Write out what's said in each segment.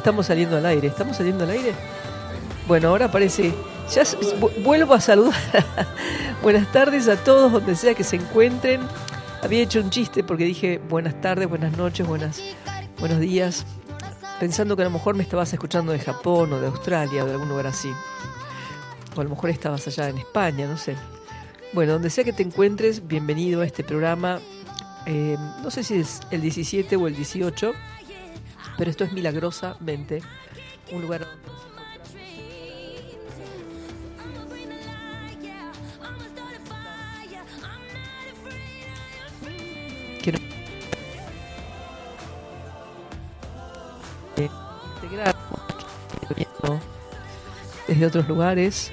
estamos saliendo al aire. ¿Estamos saliendo al aire? Bueno, ahora parece. Ya vuelvo a saludar. buenas tardes a todos, donde sea que se encuentren. Había hecho un chiste porque dije buenas tardes, buenas noches, buenas, buenos días. Pensando que a lo mejor me estabas escuchando de Japón o de Australia o de algún lugar así. O a lo mejor estabas allá en España, no sé. Bueno, donde sea que te encuentres, bienvenido a este programa. Eh, no sé si es el 17 o el 18, pero esto es milagrosamente un lugar donde nos encontramos. Desde otros lugares.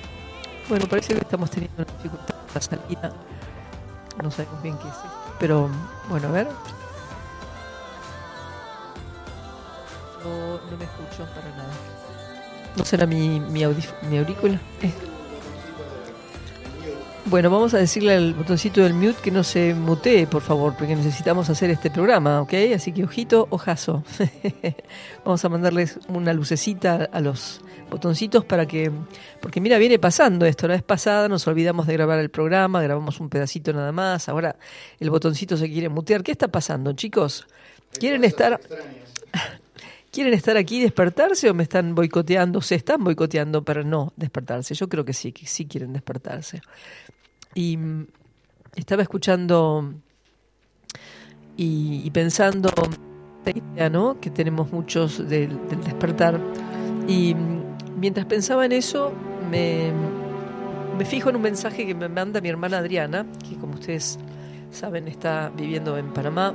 Bueno, parece que estamos teniendo una dificultad con la salida. No sabemos bien qué es. Pero bueno, a ver. No, no me escucho para nada. ¿No será mi, mi aurícula? Eh. Bueno, vamos a decirle al botoncito del mute que no se mutee, por favor, porque necesitamos hacer este programa, ¿ok? Así que ojito, ojazo. vamos a mandarles una lucecita a los botoncitos para que... Porque mira, viene pasando esto. La vez pasada nos olvidamos de grabar el programa, grabamos un pedacito nada más. Ahora el botoncito se quiere mutear. ¿Qué está pasando, chicos? ¿Quieren estar... ¿Quieren estar aquí y despertarse o me están boicoteando? Se están boicoteando para no despertarse. Yo creo que sí, que sí quieren despertarse. Y mm, estaba escuchando y, y pensando ¿no? que tenemos muchos del, despertar. Y mm, mientras pensaba en eso, me, me fijo en un mensaje que me manda mi hermana Adriana, que como ustedes saben está viviendo en Panamá,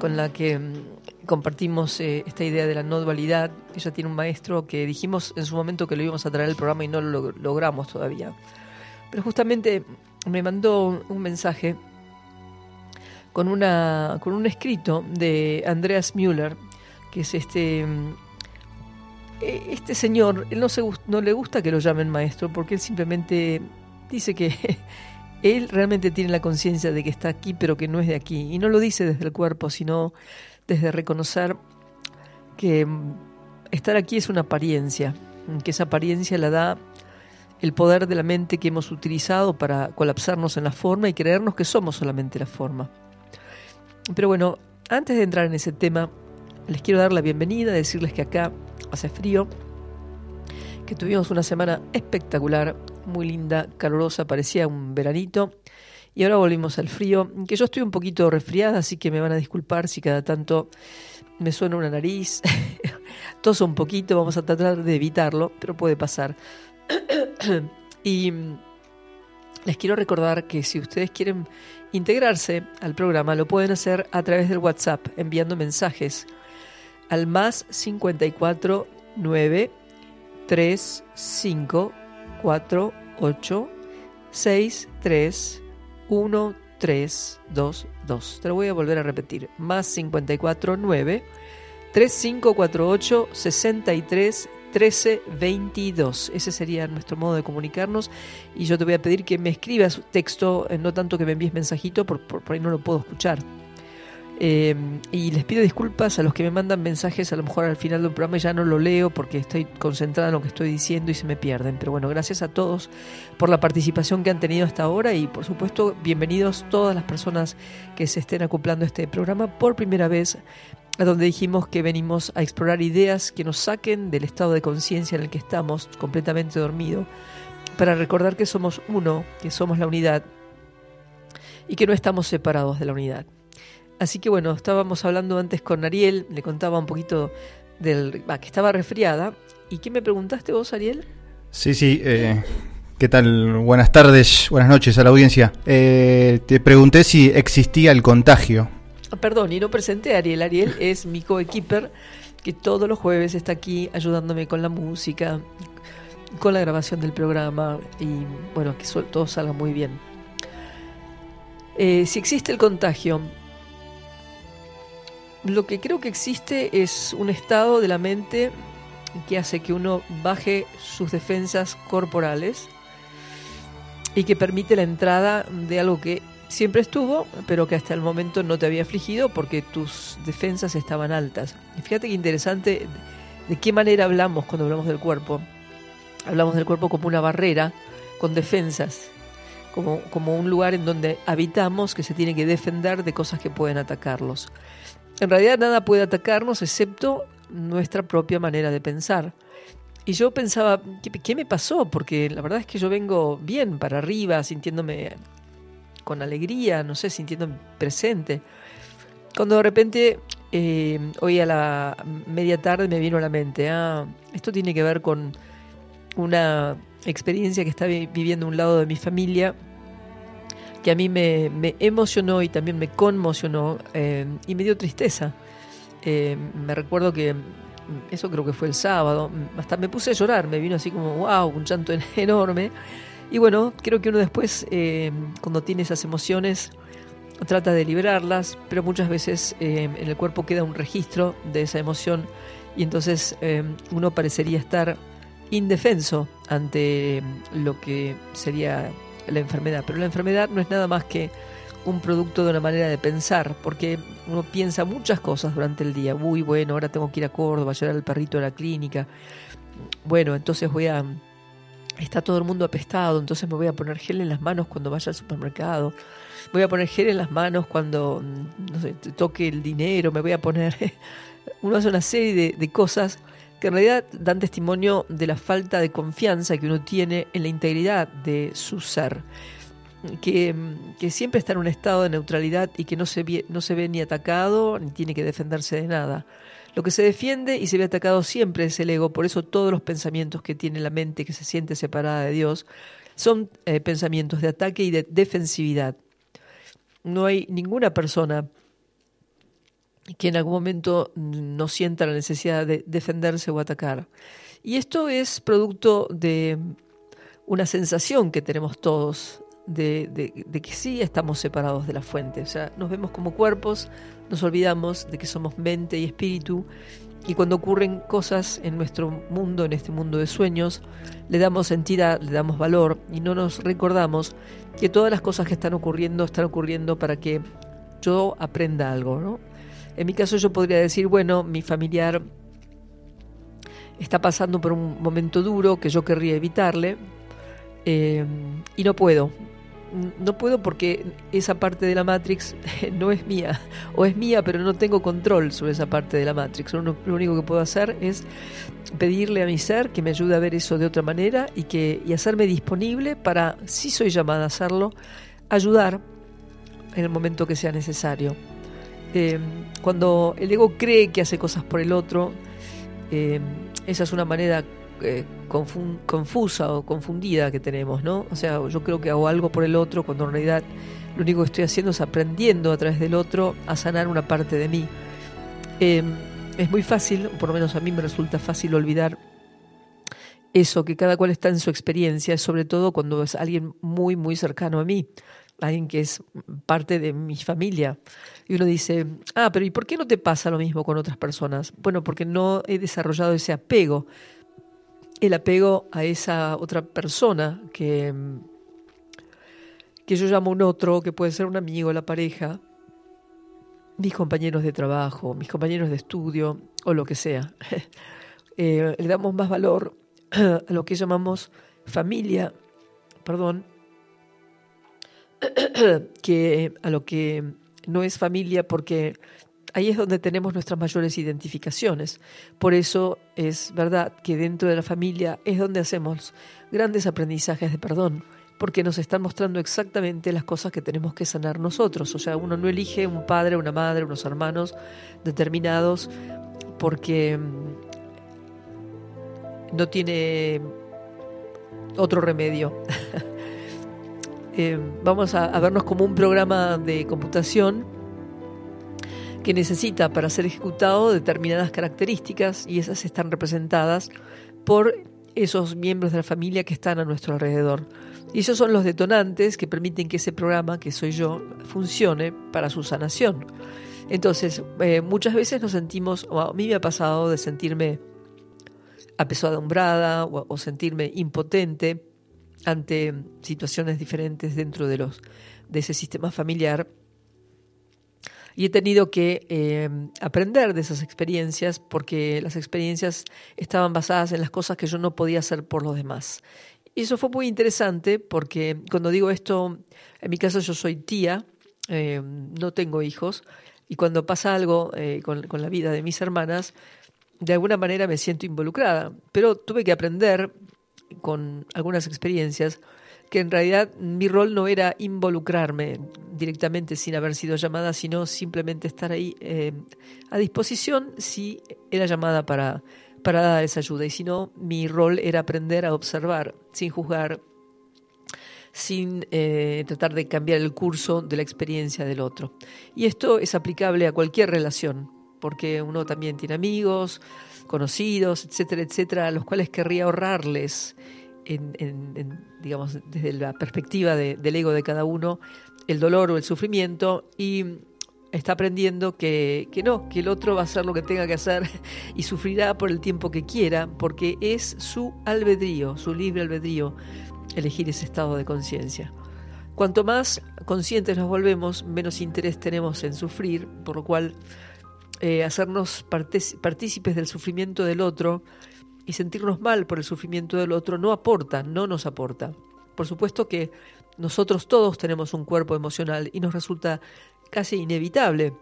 con la que mm, compartimos eh, esta idea de la no dualidad. Ella tiene un maestro que dijimos en su momento que lo íbamos a traer al programa y no lo log- logramos todavía. Pero justamente me mandó un, mensaje con, una, con un escrito de Andreas Müller, que es este... mm, eh, Este señor, él no, se, no le gusta que lo llamen maestro porque él simplemente dice que él realmente tiene la conciencia de que está aquí pero que no es de aquí. Y no lo dice desde el cuerpo, sino desde reconocer que mm, estar aquí es una apariencia, mm, que esa apariencia la da el poder de la mente que hemos utilizado para colapsarnos en la forma y creernos que somos solamente la forma. Pero bueno, antes de entrar en ese tema, les quiero dar la bienvenida, decirles que acá hace frío, que tuvimos una semana espectacular, muy linda, calurosa, parecía un veranito. Y ahora volvimos al frío, que yo estoy un poquito resfriada, así que me van a disculpar si cada tanto me suena una nariz, toso un poquito, vamos a tratar de evitarlo, pero puede pasar. y les quiero recordar que si ustedes quieren integrarse al programa, lo pueden hacer a través del WhatsApp, enviando mensajes al más 54 9 3 5 4 8 6 3 1 3 2 2. Te lo voy a volver a repetir. Más 54 9 3 5 4 8 63 1322. Ese sería nuestro modo de comunicarnos. Y yo te voy a pedir que me escribas texto, eh, no tanto que me envíes mensajito, por, por, ahí no lo puedo escuchar. Eh, y les pido disculpas a los que me mandan mensajes, a lo mejor al final del programa ya no lo leo porque estoy concentrada en lo que estoy diciendo y se me pierden. Pero bueno, gracias a todos por la participación que han tenido hasta ahora y por supuesto bienvenidos todas las personas que se estén acoplando este programa por primera vez a donde dijimos que venimos a explorar ideas que nos saquen del estado de conciencia en el que estamos, completamente dormido, para recordar que somos uno, que somos la unidad y que no estamos separados de la unidad. Así que bueno, estábamos hablando antes con Ariel, le contaba un poquito del... que estaba resfriada. ¿Y qué me preguntaste vos, Ariel? Sí, sí. Eh, ¿Qué tal? Buenas tardes, buenas noches a la audiencia. Eh, te pregunté si existía el contagio Ah, perdón, y no presenté a Ariel. Ariel es mi coequiper que todos los jueves está aquí ayudándome con la música, con la grabación del programa y bueno, que todo salga muy bien. Eh, si existe el contagio, lo que creo que existe es un estado de la mente que hace que uno baje sus defensas corporales y que permite la entrada de algo que siempre estuvo, pero que hasta el momento no te había afligido porque tus defensas estaban altas. Fíjate qué interesante de qué manera hablamos cuando hablamos del cuerpo. Hablamos del cuerpo como una barrera con defensas, como, como un lugar en donde habitamos que se tiene que defender de cosas que pueden atacarlos. En realidad nada puede atacarnos excepto nuestra propia manera de pensar. Y yo pensaba, ¿qué, ¿qué, me pasó? Porque la verdad es que yo vengo bien para arriba, sintiéndome con alegría, no sé, sintiendo presente. Cuando de repente, eh, hoy a la media tarde me vino a la mente, ah, esto tiene que ver con una experiencia que está viviendo un lado de mi familia que a mí me, emocionó y también me conmocionó eh, y me dio tristeza. Eh, me recuerdo que eso creo que fue el sábado, hasta me puse a llorar, me vino así como, wow, un llanto enorme. Y bueno, creo que uno después, eh, cuando tiene esas emociones, trata de liberarlas, pero muchas veces en el cuerpo queda un registro de esa emoción y entonces uno parecería estar indefenso ante lo que sería la enfermedad. Pero la enfermedad no es nada más que un producto de una manera de pensar, porque uno piensa muchas cosas durante el día. Uy, bueno, ahora tengo que ir a Córdoba, llevar al perrito a la clínica. Bueno, entonces voy a está todo el mundo apestado, entonces me voy a poner gel en las manos cuando vaya al supermercado, voy a poner gel en las manos cuando no sé, toque el dinero, me voy a poner... uno hace una serie de, cosas que en realidad dan testimonio de la falta de confianza que uno tiene en la integridad de su ser. Que, que, siempre está en un estado de neutralidad y que no se, no se ve ni atacado ni tiene que defenderse de nada. Lo que se defiende y se ve atacado siempre es el ego, por eso todos los pensamientos que tiene la mente que se siente separada de Dios son eh, pensamientos de ataque y de defensividad. No hay ninguna persona que en algún momento no sienta la necesidad de defenderse o atacar. Y esto es producto de una sensación que tenemos todos de, de, que sí estamos separados de la fuente. O sea, nos vemos como cuerpos, nos olvidamos de que somos mente y espíritu y cuando ocurren cosas en nuestro mundo, en este mundo de sueños, le damos entidad, le damos valor y no nos recordamos que todas las cosas que están ocurriendo están ocurriendo para que yo aprenda algo, ¿no? En mi caso yo podría decir, bueno, mi familiar está pasando por un momento duro que yo querría evitarle eh, y no puedo, no puedo porque esa parte de la Matrix no es mía, o es mía, pero no tengo control sobre esa parte de la Matrix. Lo, único que puedo hacer es pedirle a mi ser que me ayude a ver eso de otra manera y, que, y hacerme disponible para, si soy llamada a hacerlo, ayudar en el momento que sea necesario. Eh, cuando el ego cree que hace cosas por el otro, eh, esa es una manera eh, confusa o confundida que tenemos, ¿no? O sea, yo creo que hago algo por el otro cuando en realidad lo único que estoy haciendo es aprendiendo a través del otro a sanar una parte de mí. es muy fácil, por lo menos a mí me resulta fácil olvidar eso, que cada cual está en su experiencia, sobre todo cuando es alguien muy, muy cercano a mí alguien que es parte de mi familia. Y uno dice, ah, pero ¿y por qué no te pasa lo mismo con otras personas? Bueno, porque no he desarrollado ese apego, el apego a esa otra persona que, que yo llamo un otro, que puede ser un amigo, la pareja, mis compañeros de trabajo, mis compañeros de estudio o lo que sea. Eh, le damos más valor a lo que llamamos familia, perdón, que a lo que no es familia porque ahí es donde tenemos nuestras mayores identificaciones. Por eso es verdad que dentro de la familia es donde hacemos grandes aprendizajes de perdón, porque nos están mostrando exactamente las cosas que tenemos que sanar nosotros. O sea, uno no elige un padre, una madre, unos hermanos determinados porque mm, no tiene otro remedio. Eh, vamos a, vernos como un programa de computación que necesita para ser ejecutado determinadas características y esas están representadas por esos miembros de la familia que están a nuestro alrededor. Y esos son los detonantes que permiten que ese programa, que soy yo, funcione para su sanación. Entonces, eh, muchas veces nos sentimos, o a mí me ha pasado de sentirme apesadumbrada o, o sentirme impotente ante situaciones diferentes dentro de, los, de ese sistema familiar. Y he tenido que eh, aprender de esas experiencias porque las experiencias estaban basadas en las cosas que yo no podía hacer por los demás. Y eso fue muy interesante porque cuando digo esto, en mi caso yo soy tía, eh, no tengo hijos, y cuando pasa algo eh, con, con la vida de mis hermanas, de alguna manera me siento involucrada. Pero tuve que aprender con algunas experiencias que en realidad mi rol no era involucrarme directamente sin haber sido llamada, sino simplemente estar ahí eh, a disposición si era llamada para, para dar esa ayuda. Y si no, mi rol era aprender a observar, sin juzgar, sin eh, tratar de cambiar el curso de la experiencia del otro. Y esto es aplicable a cualquier relación, porque uno también tiene amigos, conocidos, etcétera, etcétera, a los cuales querría ahorrarles, en, digamos, desde la perspectiva del ego de cada uno, el dolor o el sufrimiento y está aprendiendo que, que, no, que el otro va a hacer lo que tenga que hacer y sufrirá por el tiempo que quiera, porque es su albedrío, su libre albedrío, elegir ese estado de conciencia. Cuanto más conscientes nos volvemos, menos interés tenemos en sufrir, por lo cual eh, hacernos partícipes del sufrimiento del otro y sentirnos mal por el sufrimiento del otro no aporta, no nos aporta. Por supuesto que nosotros todos tenemos un cuerpo emocional y nos resulta casi inevitable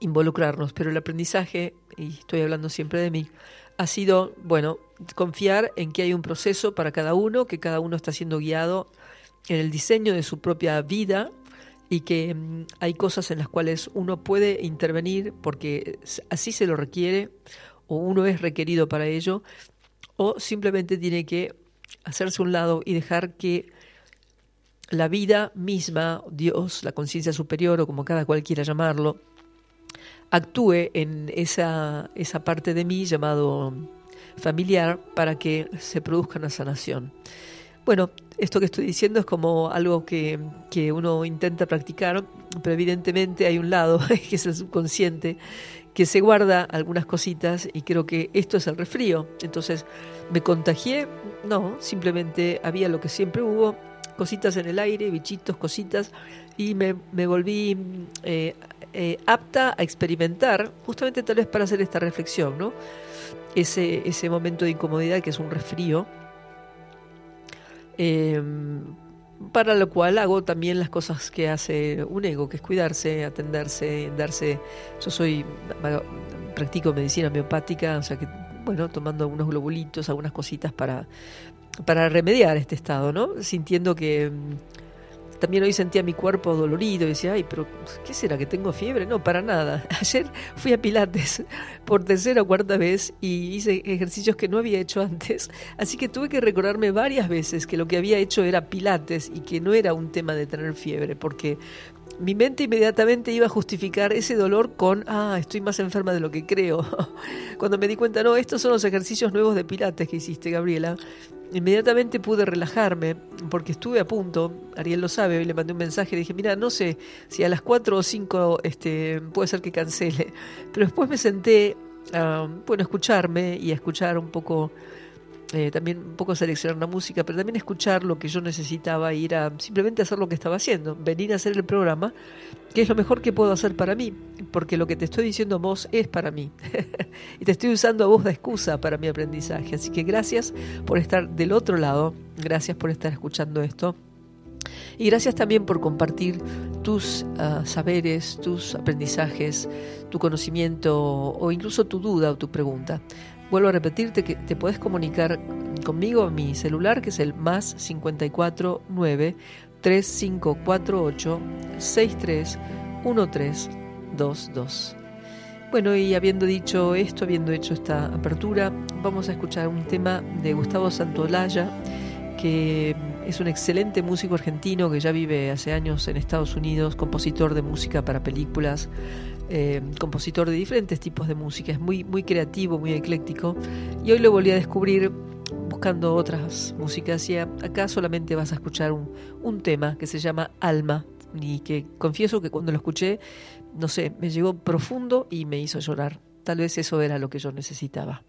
involucrarnos, pero el aprendizaje, y estoy hablando siempre de mí, ha sido, bueno, confiar en que hay un proceso para cada uno, que cada uno está siendo guiado en el diseño de su propia vida y que mm, hay cosas en las cuales uno puede intervenir porque así se lo requiere o uno es requerido para ello o simplemente tiene que hacerse un lado y dejar que la vida misma, Dios, la conciencia superior o como cada cual quiera llamarlo, actúe en esa, esa parte de mí llamado familiar para que se produzca una sanación. Bueno, esto que estoy diciendo es como algo que, uno intenta practicar, pero evidentemente hay un lado, que es el subconsciente, que se guarda algunas cositas y creo que esto es el resfrío. Entonces, ¿me contagié? No, simplemente había lo que siempre hubo, cositas en el aire, bichitos, cositas, y me, volví eh, eh, apta a experimentar, justamente tal vez para hacer esta reflexión, ¿no? Ese, ese momento de incomodidad que es un resfrío Em, para lo cual hago también las cosas que hace un ego, que es cuidarse, atenderse, darse. Yo soy, practico medicina homeopática, o sea que, bueno, tomando algunos globulitos, algunas cositas para, para remediar este estado, ¿no? Sintiendo que también hoy sentía mi cuerpo dolorido y decía, ay, pero ¿qué será que tengo fiebre? No, para nada. Ayer fui a Pilates por tercera o cuarta vez y hice ejercicios que no había hecho antes. Así que tuve que recordarme varias veces que lo que había hecho era Pilates y que no era un tema de tener fiebre, porque mi mente inmediatamente iba a justificar ese dolor con, ah, estoy más enferma de lo que creo. Cuando me di cuenta, no, estos son los ejercicios nuevos de Pilates que hiciste, Gabriela. Inmediatamente pude relajarme porque estuve a punto, Ariel lo sabe, hoy le mandé un mensaje, le dije, mira, no sé si a las 4 o 5 este, puede ser que cancele, pero después me senté bueno, escucharme y a escuchar un poco eh, también un poco seleccionar la música, pero también escuchar lo que yo necesitaba, ir a simplemente hacer lo que estaba haciendo, venir a hacer el programa, que es lo mejor que puedo hacer para mí, porque lo que te estoy diciendo a vos es para mí. y te estoy usando a vos de excusa para mi aprendizaje. Así que gracias por estar del otro lado, gracias por estar escuchando esto. Y gracias también por compartir tus ah, saberes, tus aprendizajes, tu conocimiento o incluso tu duda o tu pregunta. Vuelvo a repetirte que te puedes comunicar conmigo a mi celular, que es el más 549 3548 631322. Bueno, y habiendo dicho esto, habiendo hecho esta apertura, vamos a escuchar un tema de Gustavo Santolaya, que es un excelente músico argentino que ya vive hace años en Estados Unidos, compositor de música para películas, eh, compositor de diferentes tipos de música, es muy, muy creativo, muy ecléctico. Y hoy lo volví a descubrir buscando otras músicas y acá solamente vas a escuchar un, un tema que se llama Alma y que confieso que cuando lo escuché, no sé, me llegó profundo y me hizo llorar. Tal vez eso era lo que yo necesitaba.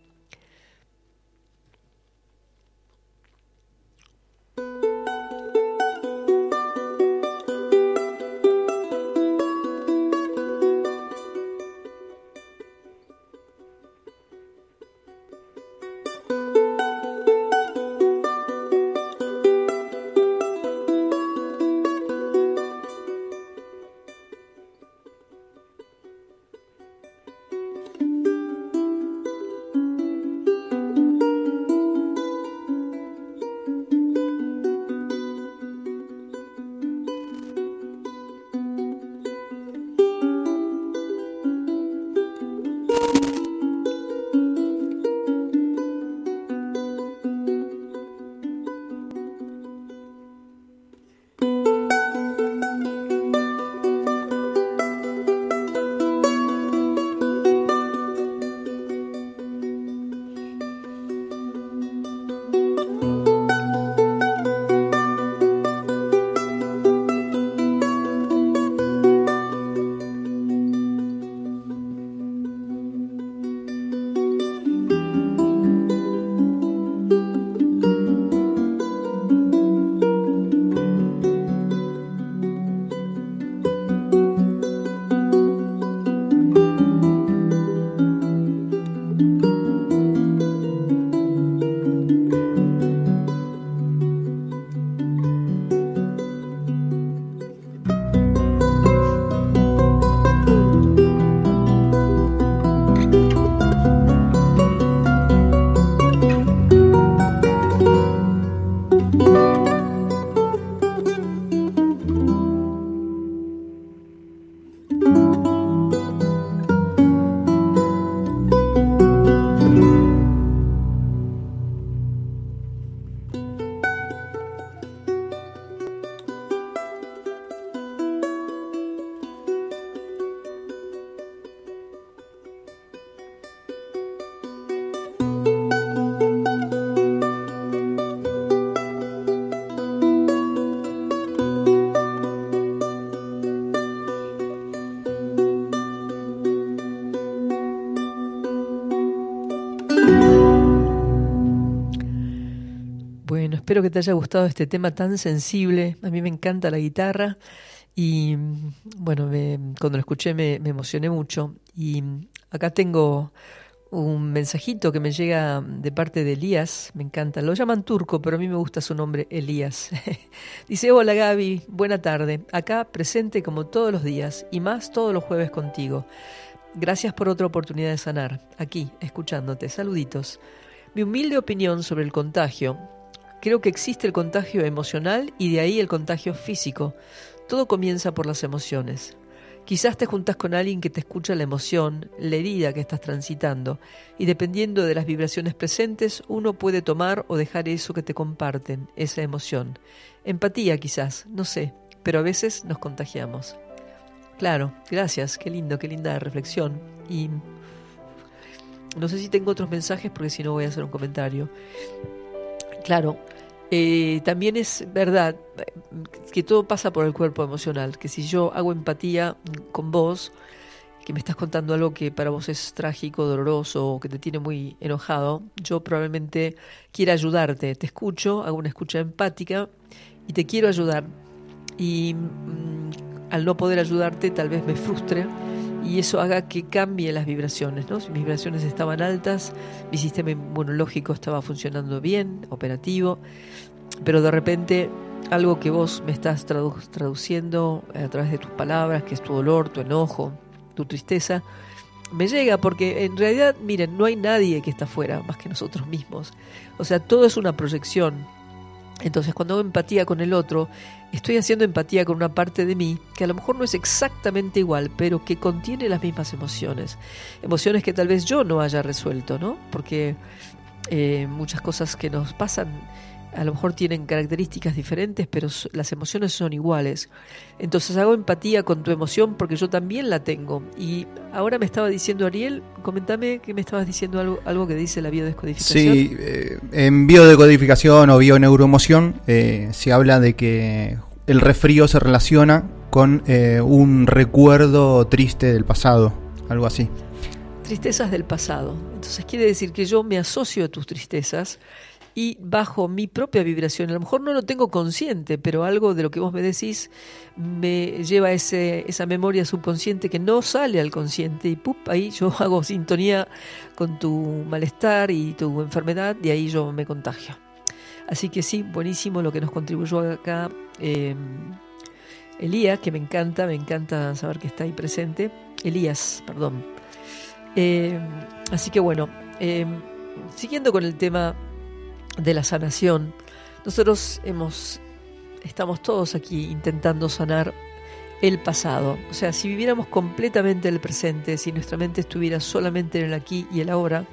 Espero que te haya gustado este tema tan sensible. A mí me encanta la guitarra y bueno, cuando lo escuché me, emocioné mucho. Y acá tengo un mensajito que me llega de parte de Elías, me encanta, lo llaman turco, pero a mí me gusta su nombre, Elías. Dice, hola Gaby, buena tarde, acá presente como todos los días y más todos los jueves contigo. Gracias por otra oportunidad de sanar, aquí, escuchándote, saluditos. Mi humilde opinión sobre el contagio, creo que existe el contagio emocional y de ahí el contagio físico. Todo comienza por las emociones. Quizás te juntas con alguien que te escucha la emoción, la herida que estás transitando, y dependiendo de las vibraciones presentes, uno puede tomar o dejar eso que te comparten, esa emoción. Empatía quizás, no sé, pero a veces nos contagiamos. Claro, gracias, qué lindo, qué linda reflexión. Y no sé si tengo otros mensajes porque si no voy a hacer un comentario. Claro, eh, también es verdad que todo pasa por el cuerpo emocional, que si yo hago empatía con vos, que me estás contando algo que para vos es trágico, doloroso o que te tiene muy enojado, yo probablemente quiera ayudarte, te escucho, hago una escucha empática y te quiero ayudar. Y mm, al no poder ayudarte tal vez me frustre y eso haga que cambie las vibraciones. ¿no? Mis vibraciones estaban altas, mi sistema inmunológico estaba funcionando bien, operativo, pero de repente algo que vos me estás traduciendo a través de tus palabras, que es tu dolor, tu enojo, tu tristeza, me llega porque en realidad, miren, no hay nadie que está afuera más que nosotros mismos. O sea, todo es una proyección. Entonces, cuando hago empatía con el otro, estoy haciendo empatía con una parte de mí que a lo mejor no es exactamente igual, pero que contiene las mismas emociones. Emociones que tal vez yo no haya resuelto, ¿no? Porque eh, muchas cosas que nos pasan a lo mejor tienen características diferentes, pero las emociones son iguales. Entonces hago empatía con tu emoción porque yo también la tengo. Y ahora me estaba diciendo Ariel, comentame que me estabas diciendo algo, algo que dice la biodescodificación. Sí, eh, en biodescodificación o bioneuroemoción eh, se habla de que el resfrío se relaciona con eh, un recuerdo triste del pasado, algo así. Tristezas del pasado. Entonces quiere decir que yo me asocio a tus tristezas y bajo mi propia vibración. A lo mejor no lo tengo consciente, pero algo de lo que vos me decís me lleva ese, esa memoria subconsciente que no sale al consciente y ¡pup! ahí yo hago sintonía con tu malestar y tu enfermedad y ahí yo me contagio. Así que sí, buenísimo lo que nos contribuyó acá eh, Elías, que me encanta, me encanta saber que está ahí presente. Elías, perdón. Eh, así que bueno, eh, siguiendo con el tema de la sanación. Nosotros hemos, estamos todos aquí intentando sanar el pasado. O sea, si viviéramos completamente el presente, si nuestra mente estuviera solamente en el aquí y el ahora,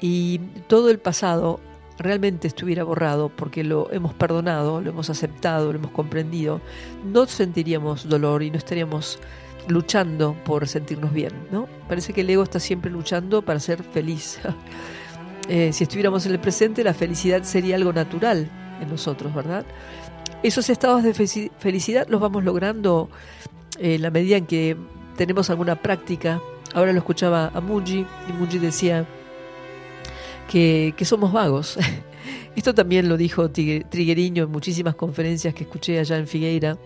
y todo el pasado realmente estuviera borrado porque lo hemos perdonado, lo hemos aceptado, lo hemos comprendido, no sentiríamos dolor y no estaríamos luchando por sentirnos bien, ¿no? Parece que el ego está siempre luchando para ser feliz. Eh, si estuviéramos en el presente, la felicidad sería algo natural en nosotros, ¿verdad? Esos estados de felicidad los vamos logrando en la medida en que tenemos alguna práctica. Ahora lo escuchaba a Mungi y Mungi decía que, somos vagos. Esto también lo dijo Trigueriño en muchísimas conferencias que escuché allá en Figueira,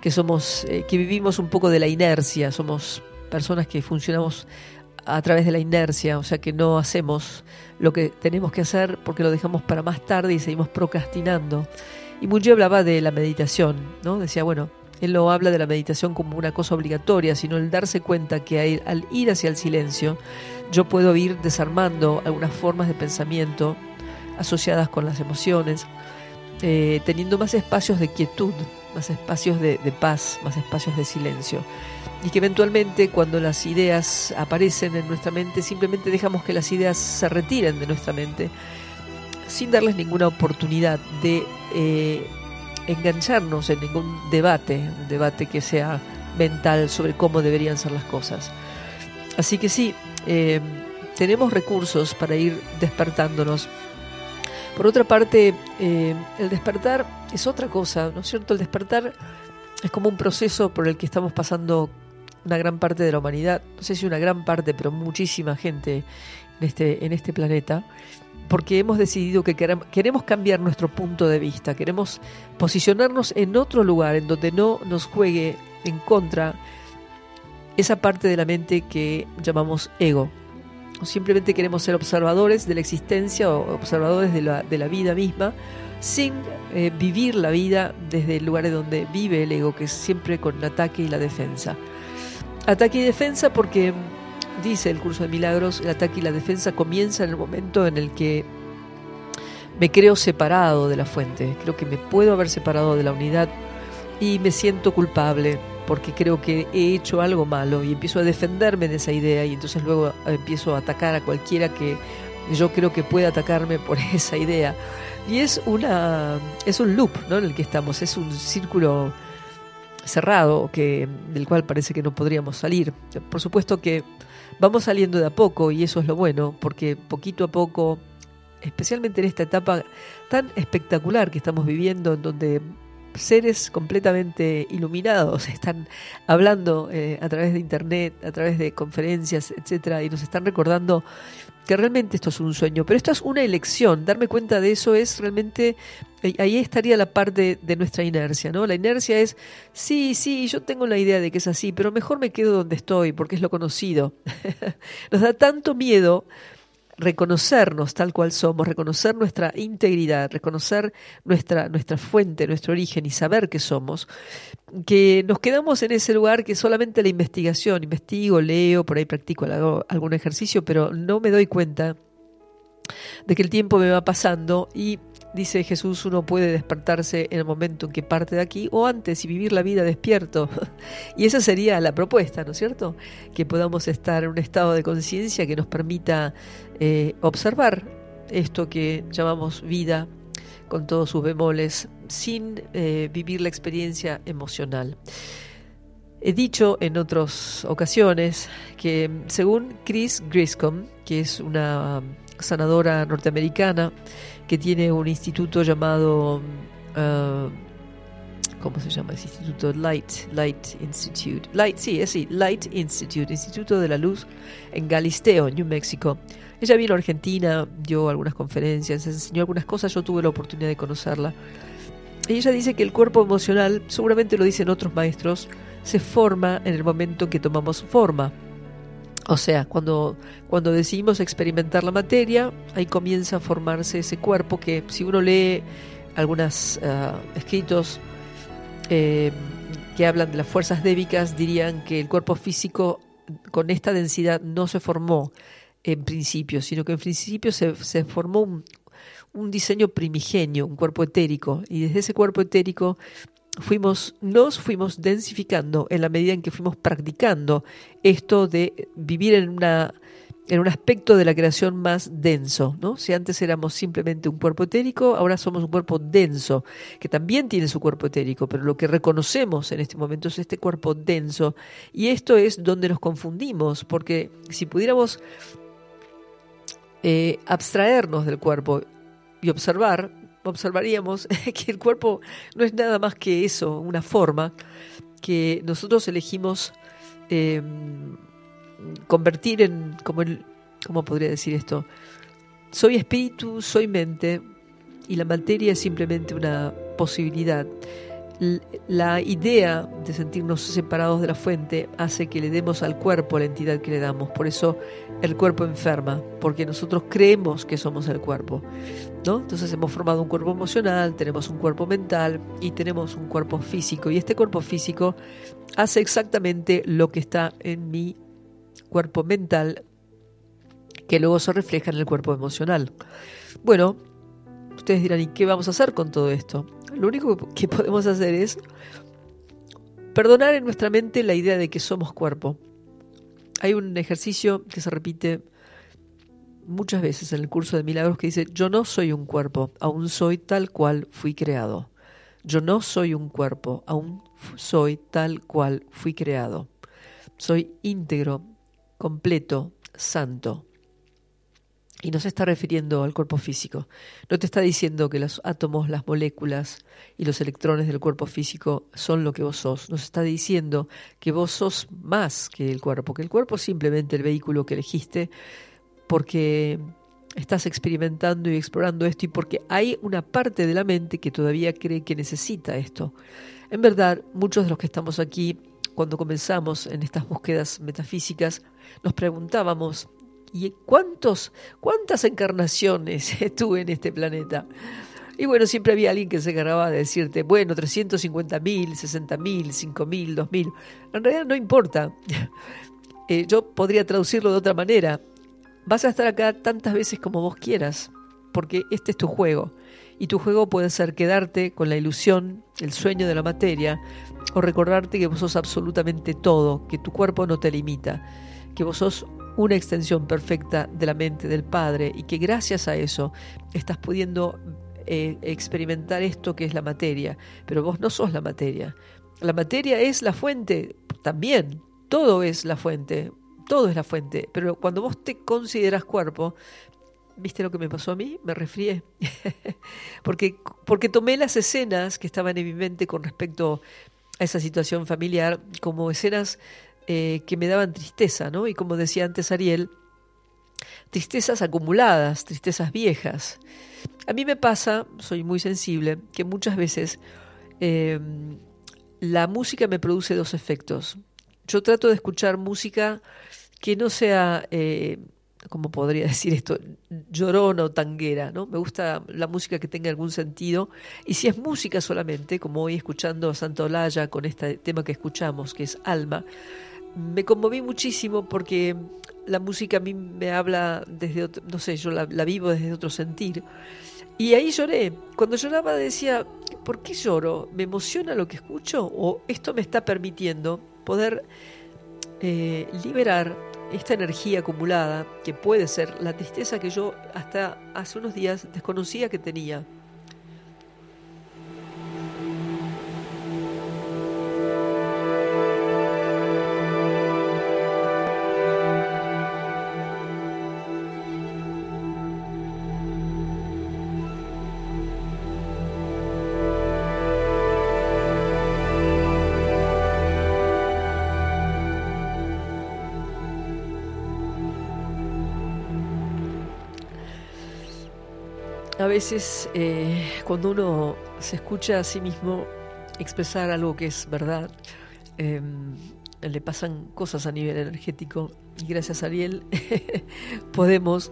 que somos, eh, que vivimos un poco de la inercia, somos personas que funcionamos a través de la inercia, o sea que no hacemos lo que tenemos que hacer porque lo dejamos para más tarde y seguimos procrastinando. Y Mungi hablaba de la meditación, ¿no? Decía, bueno, él no habla de la meditación como una cosa obligatoria, sino el darse cuenta que al ir hacia el silencio, yo puedo ir desarmando algunas formas de pensamiento asociadas con las emociones, eh, teniendo más espacios de quietud, más espacios de paz, más espacios de silencio y que eventualmente cuando las ideas aparecen en nuestra mente simplemente dejamos que las ideas se retiren de nuestra mente sin darles ninguna oportunidad de eh, engancharnos en ningún debate, un debate que sea mental sobre cómo deberían ser las cosas. Así que sí, eh, tenemos recursos para ir despertándonos. Por otra parte, eh, el despertar es otra cosa, ¿no es cierto? El despertar es como un proceso por el que estamos pasando una gran parte de la humanidad, no sé si una gran parte, pero muchísima gente en este, en este planeta, porque hemos decidido que queremos cambiar nuestro punto de vista, queremos posicionarnos en otro lugar en donde no nos juegue en contra esa parte de la mente que llamamos ego. o simplemente queremos ser observadores de la existencia o observadores de la, de la vida misma, sin eh, vivir la vida desde el lugar de donde vive el ego, que es siempre con el ataque y la defensa. Ataque y defensa porque, dice el curso de milagros, el ataque y la defensa comienza en el momento en el que me creo separado de la fuente, creo que me puedo haber separado de la unidad y me siento culpable porque creo que he hecho algo malo y empiezo a defenderme de esa idea y entonces luego empiezo a atacar a cualquiera que yo creo que puede atacarme por esa idea. Y es una es un loop, ¿no? en el que estamos, es un círculo cerrado que del cual parece que no podríamos salir. Por supuesto que vamos saliendo de a poco y eso es lo bueno, porque poquito a poco, especialmente en esta etapa tan espectacular que estamos viviendo en donde seres completamente iluminados están hablando eh, a través de internet, a través de conferencias, etcétera, y nos están recordando que realmente esto es un sueño, pero esto es una elección. Darme cuenta de eso es realmente ahí estaría la parte de nuestra inercia, ¿no? La inercia es sí, sí, yo tengo la idea de que es así, pero mejor me quedo donde estoy porque es lo conocido. Nos da tanto miedo reconocernos tal cual somos, reconocer nuestra integridad, reconocer nuestra, nuestra fuente, nuestro origen y saber que somos, que nos quedamos en ese lugar que solamente la investigación, investigo, leo, por ahí practico algún ejercicio, pero no me doy cuenta de que el tiempo me va pasando y Dice Jesús, uno puede despertarse en el momento en que parte de aquí o antes y vivir la vida despierto. y esa sería la propuesta, ¿no es cierto? Que podamos estar en un estado de conciencia que nos permita eh, observar esto que llamamos vida con todos sus bemoles, sin eh, vivir la experiencia emocional. He dicho en otras ocasiones que según Chris Griscom, que es una sanadora norteamericana, que tiene un instituto llamado, uh, ¿cómo se llama ese instituto? Light, Light Institute. Light, sí, es sí, Light Institute, Instituto de la Luz en Galisteo, New Mexico. Ella vino a Argentina, dio algunas conferencias, enseñó algunas cosas, yo tuve la oportunidad de conocerla. Y ella dice que el cuerpo emocional, seguramente lo dicen otros maestros, se forma en el momento en que tomamos forma. O sea, cuando, cuando decidimos experimentar la materia, ahí comienza a formarse ese cuerpo que si uno lee algunos ah, escritos eh, que hablan de las fuerzas débicas, dirían que el cuerpo físico con esta densidad no se formó en principio, sino que en principio se, se formó un, un diseño primigenio, un cuerpo etérico, y desde ese cuerpo etérico fuimos, nos fuimos densificando en la medida en que fuimos practicando esto de vivir en una en un aspecto de la creación más denso, ¿no? Si antes éramos simplemente un cuerpo etérico, ahora somos un cuerpo denso, que también tiene su cuerpo etérico, pero lo que reconocemos en este momento es este cuerpo denso. Y esto es donde nos confundimos, porque si pudiéramos eh, abstraernos del cuerpo y observar, observaríamos que el cuerpo no es nada más que eso, una forma que nosotros elegimos em, convertir en, como ¿cómo podría decir esto? Soy espíritu, soy mente y la materia es simplemente una posibilidad la idea de sentirnos separados de la fuente hace que le demos al cuerpo la entidad que le damos. Por eso el cuerpo enferma, porque nosotros creemos que somos el cuerpo. ¿no? Entonces hemos formado un cuerpo emocional, tenemos un cuerpo mental y tenemos un cuerpo físico. Y este cuerpo físico hace exactamente lo que está en mi cuerpo mental, que luego se refleja en el cuerpo emocional. Bueno, ustedes dirán, ¿y qué vamos a hacer con todo esto? Lo único que podemos hacer es perdonar en nuestra mente la idea de que somos cuerpo. Hay un ejercicio que se repite muchas veces en el curso de milagros que dice, yo no soy un cuerpo, aún soy tal cual fui creado. Yo no soy un cuerpo, aún soy tal cual fui creado. Soy íntegro, completo, santo. Y no se está refiriendo al cuerpo físico. No te está diciendo que los átomos, las moléculas y los electrones del cuerpo físico son lo que vos sos. Nos está diciendo que vos sos más que el cuerpo, que el cuerpo es simplemente el vehículo que elegiste porque estás experimentando y explorando esto y porque hay una parte de la mente que todavía cree que necesita esto. En verdad, muchos de los que estamos aquí, cuando comenzamos en estas búsquedas metafísicas, nos preguntábamos ¿Y cuántos, cuántas encarnaciones estuve en este planeta? Y bueno, siempre había alguien que se agarraba de decirte, bueno, 350 mil, 60 mil, 5 mil, 2 mil. En realidad no importa. Eh, yo podría traducirlo de otra manera. Vas a estar acá tantas veces como vos quieras, porque este es tu juego. Y tu juego puede ser quedarte con la ilusión, el sueño de la materia, o recordarte que vos sos absolutamente todo, que tu cuerpo no te limita, que vos sos una extensión perfecta de la mente del Padre y que gracias a eso estás pudiendo eh, experimentar esto que es la materia, pero vos no sos la materia. La materia es la fuente también, todo es la fuente, todo es la fuente, pero cuando vos te consideras cuerpo, ¿viste lo que me pasó a mí? Me resfrié. porque, porque tomé las escenas que estaban en mi mente con respecto a esa situación familiar como escenas eh, que me daban tristeza, ¿no? Y como decía antes Ariel, tristezas acumuladas, tristezas viejas. A mí me pasa, soy muy sensible, que muchas veces eh, la música me produce dos efectos. Yo trato de escuchar música que no sea, eh, ¿cómo podría decir esto? Llorona o tanguera, ¿no? Me gusta la música que tenga algún sentido. Y si es música solamente, como hoy escuchando a Santa Olaya con este tema que escuchamos, que es Alma, me conmoví muchísimo porque la música a mí me habla desde otro, no sé, yo la, vivo desde otro sentir. Y ahí lloré. Cuando lloraba decía, ¿por qué lloro? ¿Me emociona lo que escucho? ¿O esto me está permitiendo poder eh, liberar esta energía acumulada que puede ser la tristeza que yo hasta hace unos días desconocía que tenía? Veces eh, cuando uno se escucha a sí mismo expresar algo que es verdad, em, le pasan cosas a nivel energético y gracias a Ariel podemos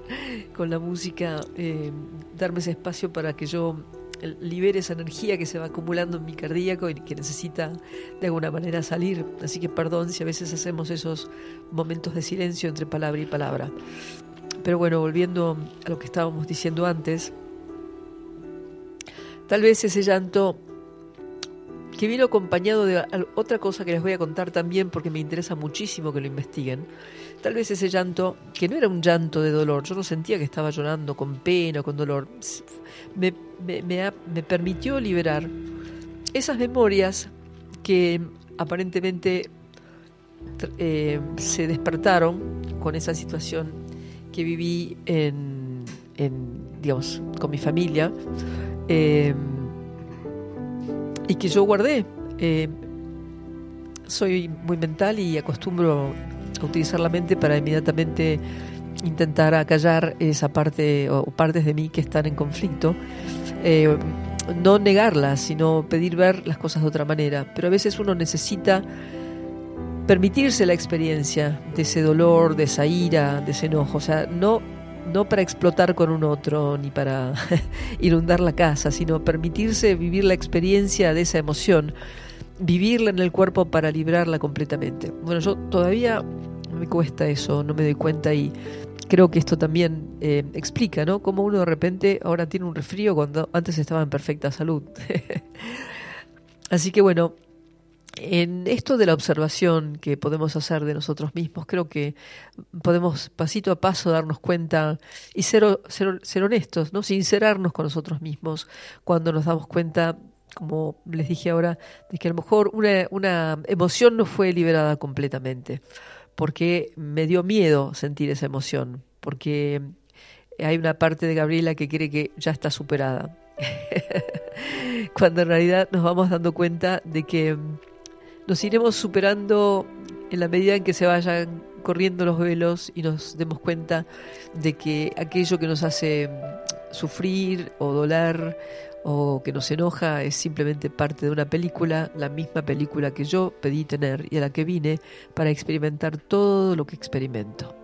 con la música em, darme ese espacio para que yo libere esa energía que se va acumulando en mi cardíaco y que necesita de alguna manera salir. Así que perdón si a veces hacemos esos momentos de silencio entre palabra y palabra. Pero bueno, volviendo a lo que estábamos diciendo antes, Tal vez ese llanto que vino acompañado de otra cosa que les voy a contar también porque me interesa muchísimo que lo investiguen. Tal vez ese llanto, que no era un llanto de dolor, yo no sentía que estaba llorando con pena, con dolor, me, me, permitió liberar esas memorias que aparentemente eh, se despertaron con esa situación que viví en, en digamos, con mi familia eh, y que yo guardé. Eh, soy muy mental y acostumbro a utilizar la mente para inmediatamente intentar acallar esa parte o partes de mí que están en conflicto. Eh, no negarlas, sino pedir ver las cosas de otra manera. Pero a veces uno necesita permitirse la experiencia de ese dolor, de esa ira, de ese enojo. O sea, no no para explotar con un otro ni para inundar la casa, sino permitirse vivir la experiencia de esa emoción, vivirla en el cuerpo para librarla completamente. Bueno, yo todavía me cuesta eso, no me doy cuenta y creo que esto también eh, explica, ¿no? Cómo uno de repente ahora tiene un resfrío cuando antes estaba en perfecta salud. Así que bueno, en esto de la observación que podemos hacer de nosotros mismos, creo que podemos pasito a paso darnos cuenta y ser, ser, honestos, ¿no? sincerarnos con nosotros mismos cuando nos damos cuenta, como les dije ahora, de que a lo mejor una, una emoción no fue liberada completamente, porque me dio miedo sentir esa emoción, porque hay una parte de Gabriela que cree que ya está superada. cuando en realidad nos vamos dando cuenta de que nos iremos superando en la medida en que se vayan corriendo los velos y nos demos cuenta de que aquello que nos hace sufrir o doler o que nos enoja es simplemente parte de una película, la misma película que yo pedí tener y a la que vine para experimentar todo lo que experimento.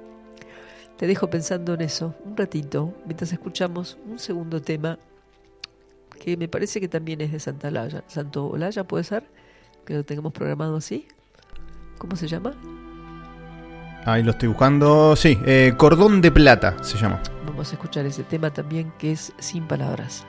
te dejo pensando en eso un ratito, mientras escuchamos un segundo tema que me parece que también es de Santa Olaya. Santo Olaya, ¿puede ser? Que lo tengamos programado así. ¿Cómo se llama? Ahí lo estoy buscando. Sí, eh, Cordón de Plata se llama. Vamos a escuchar ese tema también que es Sin Palabras.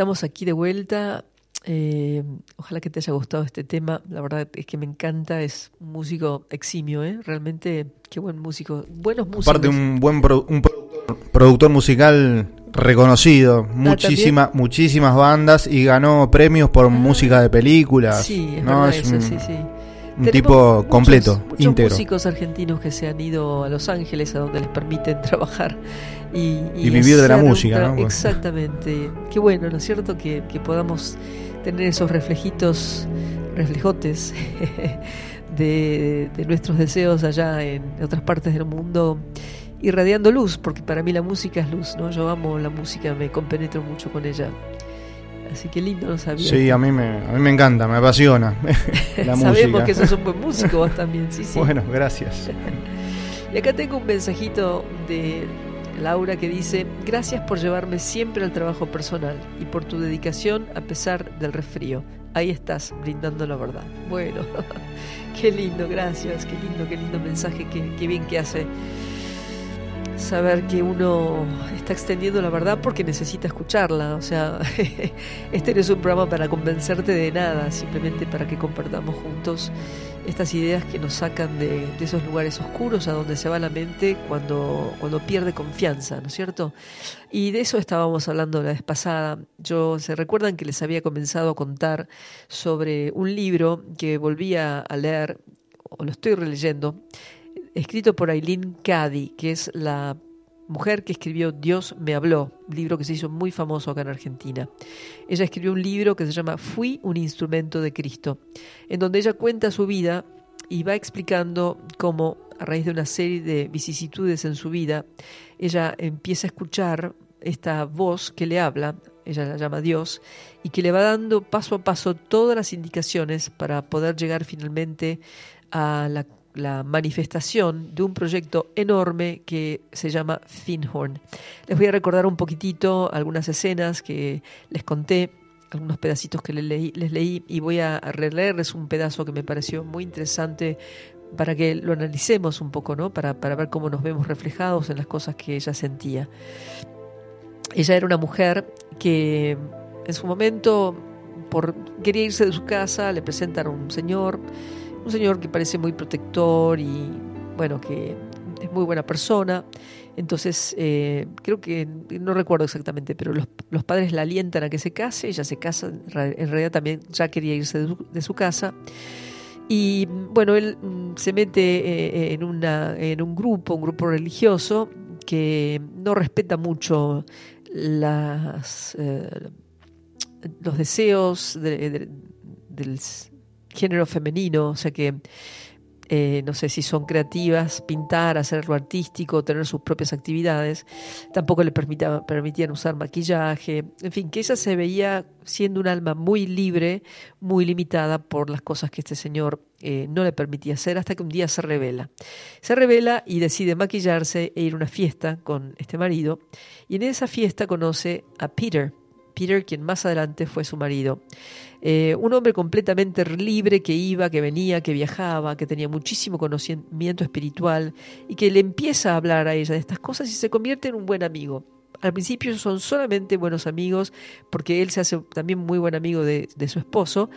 Estamos aquí de vuelta. Eh, ojalá que te haya gustado este tema. La verdad es que me encanta. Es un músico eximio, ¿eh? Realmente, qué buen músico. Buenos músicos. Aparte, un buen un productor, musical reconocido. Ah, Muchísima, muchísimas bandas y ganó premios por ah. música de películas. Sí, es ¿no? es un, sí, sí. Un tipo completo, muchos íntegro. músicos argentinos que se han ido a Los Ángeles, a donde les permiten trabajar y, vivir de la música, ¿no? Exactamente. Qué bueno, ¿no es cierto? Que, podamos tener esos reflejitos, reflejotes de, nuestros deseos allá en otras partes del mundo irradiando luz, porque para mí la música es luz, ¿no? Yo amo la música, me compenetro mucho con ella. Así que lindo no sabía. Sí, a mí me, a mí me encanta, me apasiona la Sabemos que sos un buen músico vos también, sí, sí. Bueno, gracias. y acá tengo un mensajito de Laura que dice, gracias por llevarme siempre al trabajo personal y por tu dedicación a pesar del resfrío. Ahí estás, brindando la verdad. Bueno, qué lindo, gracias, qué lindo, qué lindo mensaje, qué, qué bien que hace saber que uno está extendiendo la verdad porque necesita escucharla. O sea, este no es un programa para convencerte de nada, simplemente para que compartamos juntos estas ideas que nos sacan de, esos lugares oscuros a donde se va la mente cuando, cuando pierde confianza, ¿no es cierto? Y de eso estábamos hablando la vez pasada. Yo, ¿se recuerdan que les había comenzado a contar sobre un libro que volvía a leer, o lo estoy releyendo, escrito por Aileen Cady, que es la mujer que escribió Dios me habló, libro que se hizo muy famoso acá en Argentina. Ella escribió un libro que se llama Fui un instrumento de Cristo, en donde ella cuenta su vida y va explicando cómo a raíz de una serie de vicisitudes en su vida, ella empieza a escuchar esta voz que le habla, ella la llama Dios, y que le va dando paso a paso todas las indicaciones para poder llegar finalmente a la la manifestación de un proyecto enorme que se llama Finhorn. Les voy a recordar un poquitito algunas escenas que les conté, algunos pedacitos que les leí, y voy a releerles un pedazo que me pareció muy interesante para que lo analicemos un poco, ¿no? Para, para ver cómo nos vemos reflejados en las cosas que ella sentía. Ella era una mujer que en su momento, por quería irse de su casa, le presentan a un señor un señor que parece muy protector y bueno, que es muy buena persona. Entonces, eh, creo que, no recuerdo exactamente, pero los, padres la alientan a que se case, ella se casa, en realidad también ya quería irse de su, casa. Y bueno, él mm, se mete eh, en, una, en un grupo, un grupo religioso, que no respeta mucho las, eh, los deseos del género femenino, o sea que eh, no sé si son creativas, pintar, hacer algo artístico, tener sus propias actividades. Tampoco le permitían usar maquillaje. En fin, que ella se veía siendo un alma muy libre, muy limitada por las cosas que este señor eh, no le permitía hacer, hasta que un día se revela. Se revela y decide maquillarse e ir a una fiesta con este marido. Y en esa fiesta conoce a Peter, Peter, quien más adelante fue su marido. Eh, un hombre completamente libre que iba, que venía, que viajaba, que tenía muchísimo conocimiento espiritual y que le empieza a hablar a ella de estas cosas y se convierte en un buen amigo. Al principio son solamente buenos amigos porque él se hace también muy buen amigo de, su esposo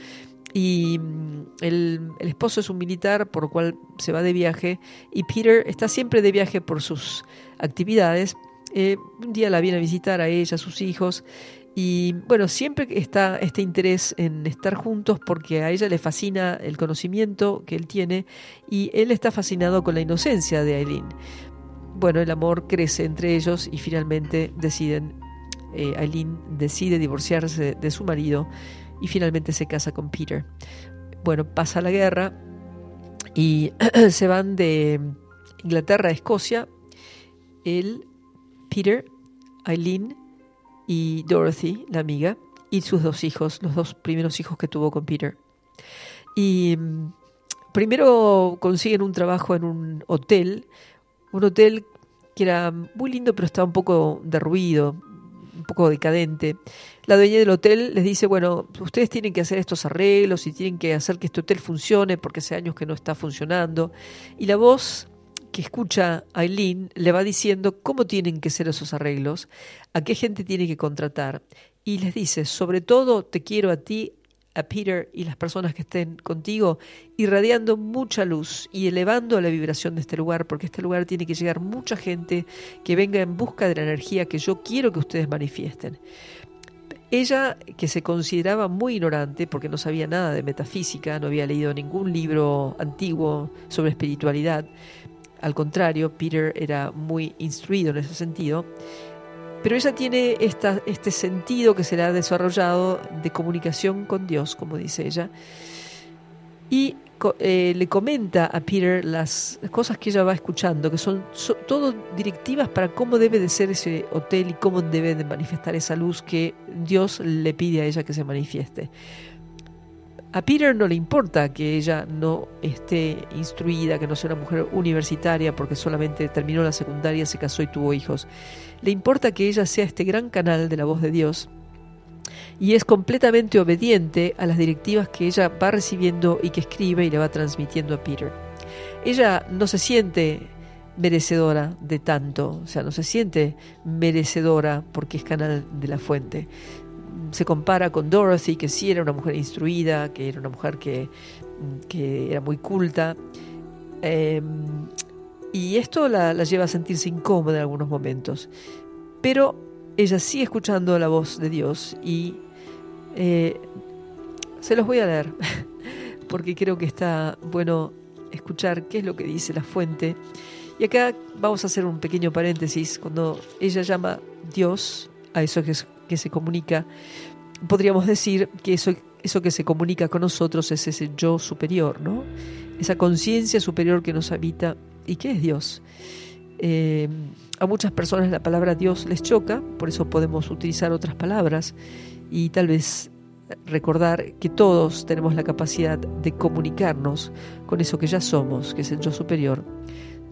y mm, el, esposo es un militar por lo cual se va de viaje y Peter está siempre de viaje por sus actividades. Eh, un día la viene a visitar a ella, a sus hijos y bueno, siempre está este interés en estar juntos porque a ella le fascina el conocimiento que él tiene y él está fascinado con la inocencia de Aileen. Bueno, el amor crece entre ellos y finalmente deciden, eh, Aileen decide divorciarse de su marido y finalmente se casa con Peter. Bueno, pasa la guerra y se van de Inglaterra a Escocia. Él, Peter, Aileen y Dorothy, la amiga, y sus dos hijos, los dos primeros hijos que tuvo con Peter. Y mm, primero consiguen un trabajo en un hotel, un hotel que era muy lindo pero estaba un poco derruido, un poco decadente. La dueña del hotel les dice, bueno, ustedes tienen que hacer estos arreglos y tienen que hacer que este hotel funcione porque hace años que no está funcionando. Y la voz que escucha a Eileen le va diciendo cómo tienen que ser esos arreglos, a qué gente tiene que contratar, y les dice, sobre todo te quiero a ti, a Peter y las personas que estén contigo, irradiando mucha luz y elevando la vibración de este lugar, porque este lugar tiene que llegar mucha gente que venga en busca de la energía que yo quiero que ustedes manifiesten. Ella, que se consideraba muy ignorante porque no sabía nada de metafísica, no había leído ningún libro antiguo sobre espiritualidad, al contrario, Peter era muy instruido en ese sentido. Pero ella tiene este sentido que se le ha desarrollado de comunicación con Dios, como dice ella. Y eh, le comenta a Peter las cosas que ella va escuchando, que son, son todo directivas para cómo debe de ser ese hotel y cómo debe de manifestar esa luz que Dios le pide a ella que se manifieste. A Peter no le importa que ella no esté instruida, que no sea una mujer universitaria porque solamente terminó la secundaria, se casó y tuvo hijos. Le importa que ella sea este gran canal de la voz de Dios y es completamente obediente a las directivas que ella va recibiendo y que escribe y le va transmitiendo a Peter. Ella no se siente merecedora de tanto, o sea, no se siente merecedora porque es canal de la fuente, se compara con Dorothy, que sí era una mujer instruida, que era una mujer que, era muy culta. Em, y esto la, lleva a sentirse incómoda en algunos momentos. Pero ella sigue escuchando la voz de Dios y eh, se los voy a leer, porque creo que está bueno escuchar qué es lo que dice la fuente. Y acá vamos a hacer un pequeño paréntesis. Cuando ella llama Dios a eso que, que se comunica, podríamos decir que eso, eso que se comunica con nosotros es ese yo superior, ¿no? Esa conciencia superior que nos habita y que es Dios. Eh, a muchas personas la palabra Dios les choca, por eso podemos utilizar otras palabras y tal vez recordar que todos tenemos la capacidad de comunicarnos con eso que ya somos, que es el yo superior.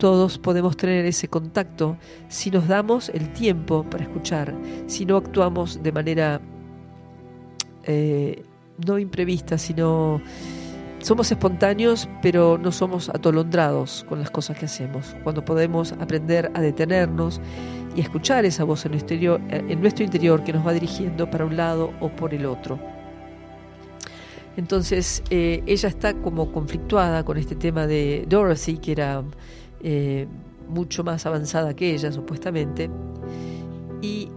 Todos podemos tener ese contacto si nos damos el tiempo para escuchar, si no actuamos de manera eh, no imprevista, sino somos espontáneos, pero no somos atolondrados con las cosas que hacemos. Cuando podemos aprender a detenernos y a escuchar esa voz en nuestro, interior, en nuestro interior que nos va dirigiendo para un lado o por el otro. Entonces eh, ella está como conflictuada con este tema de Dorothy, que era eh, mucho más avanzada que ella, supuestamente, y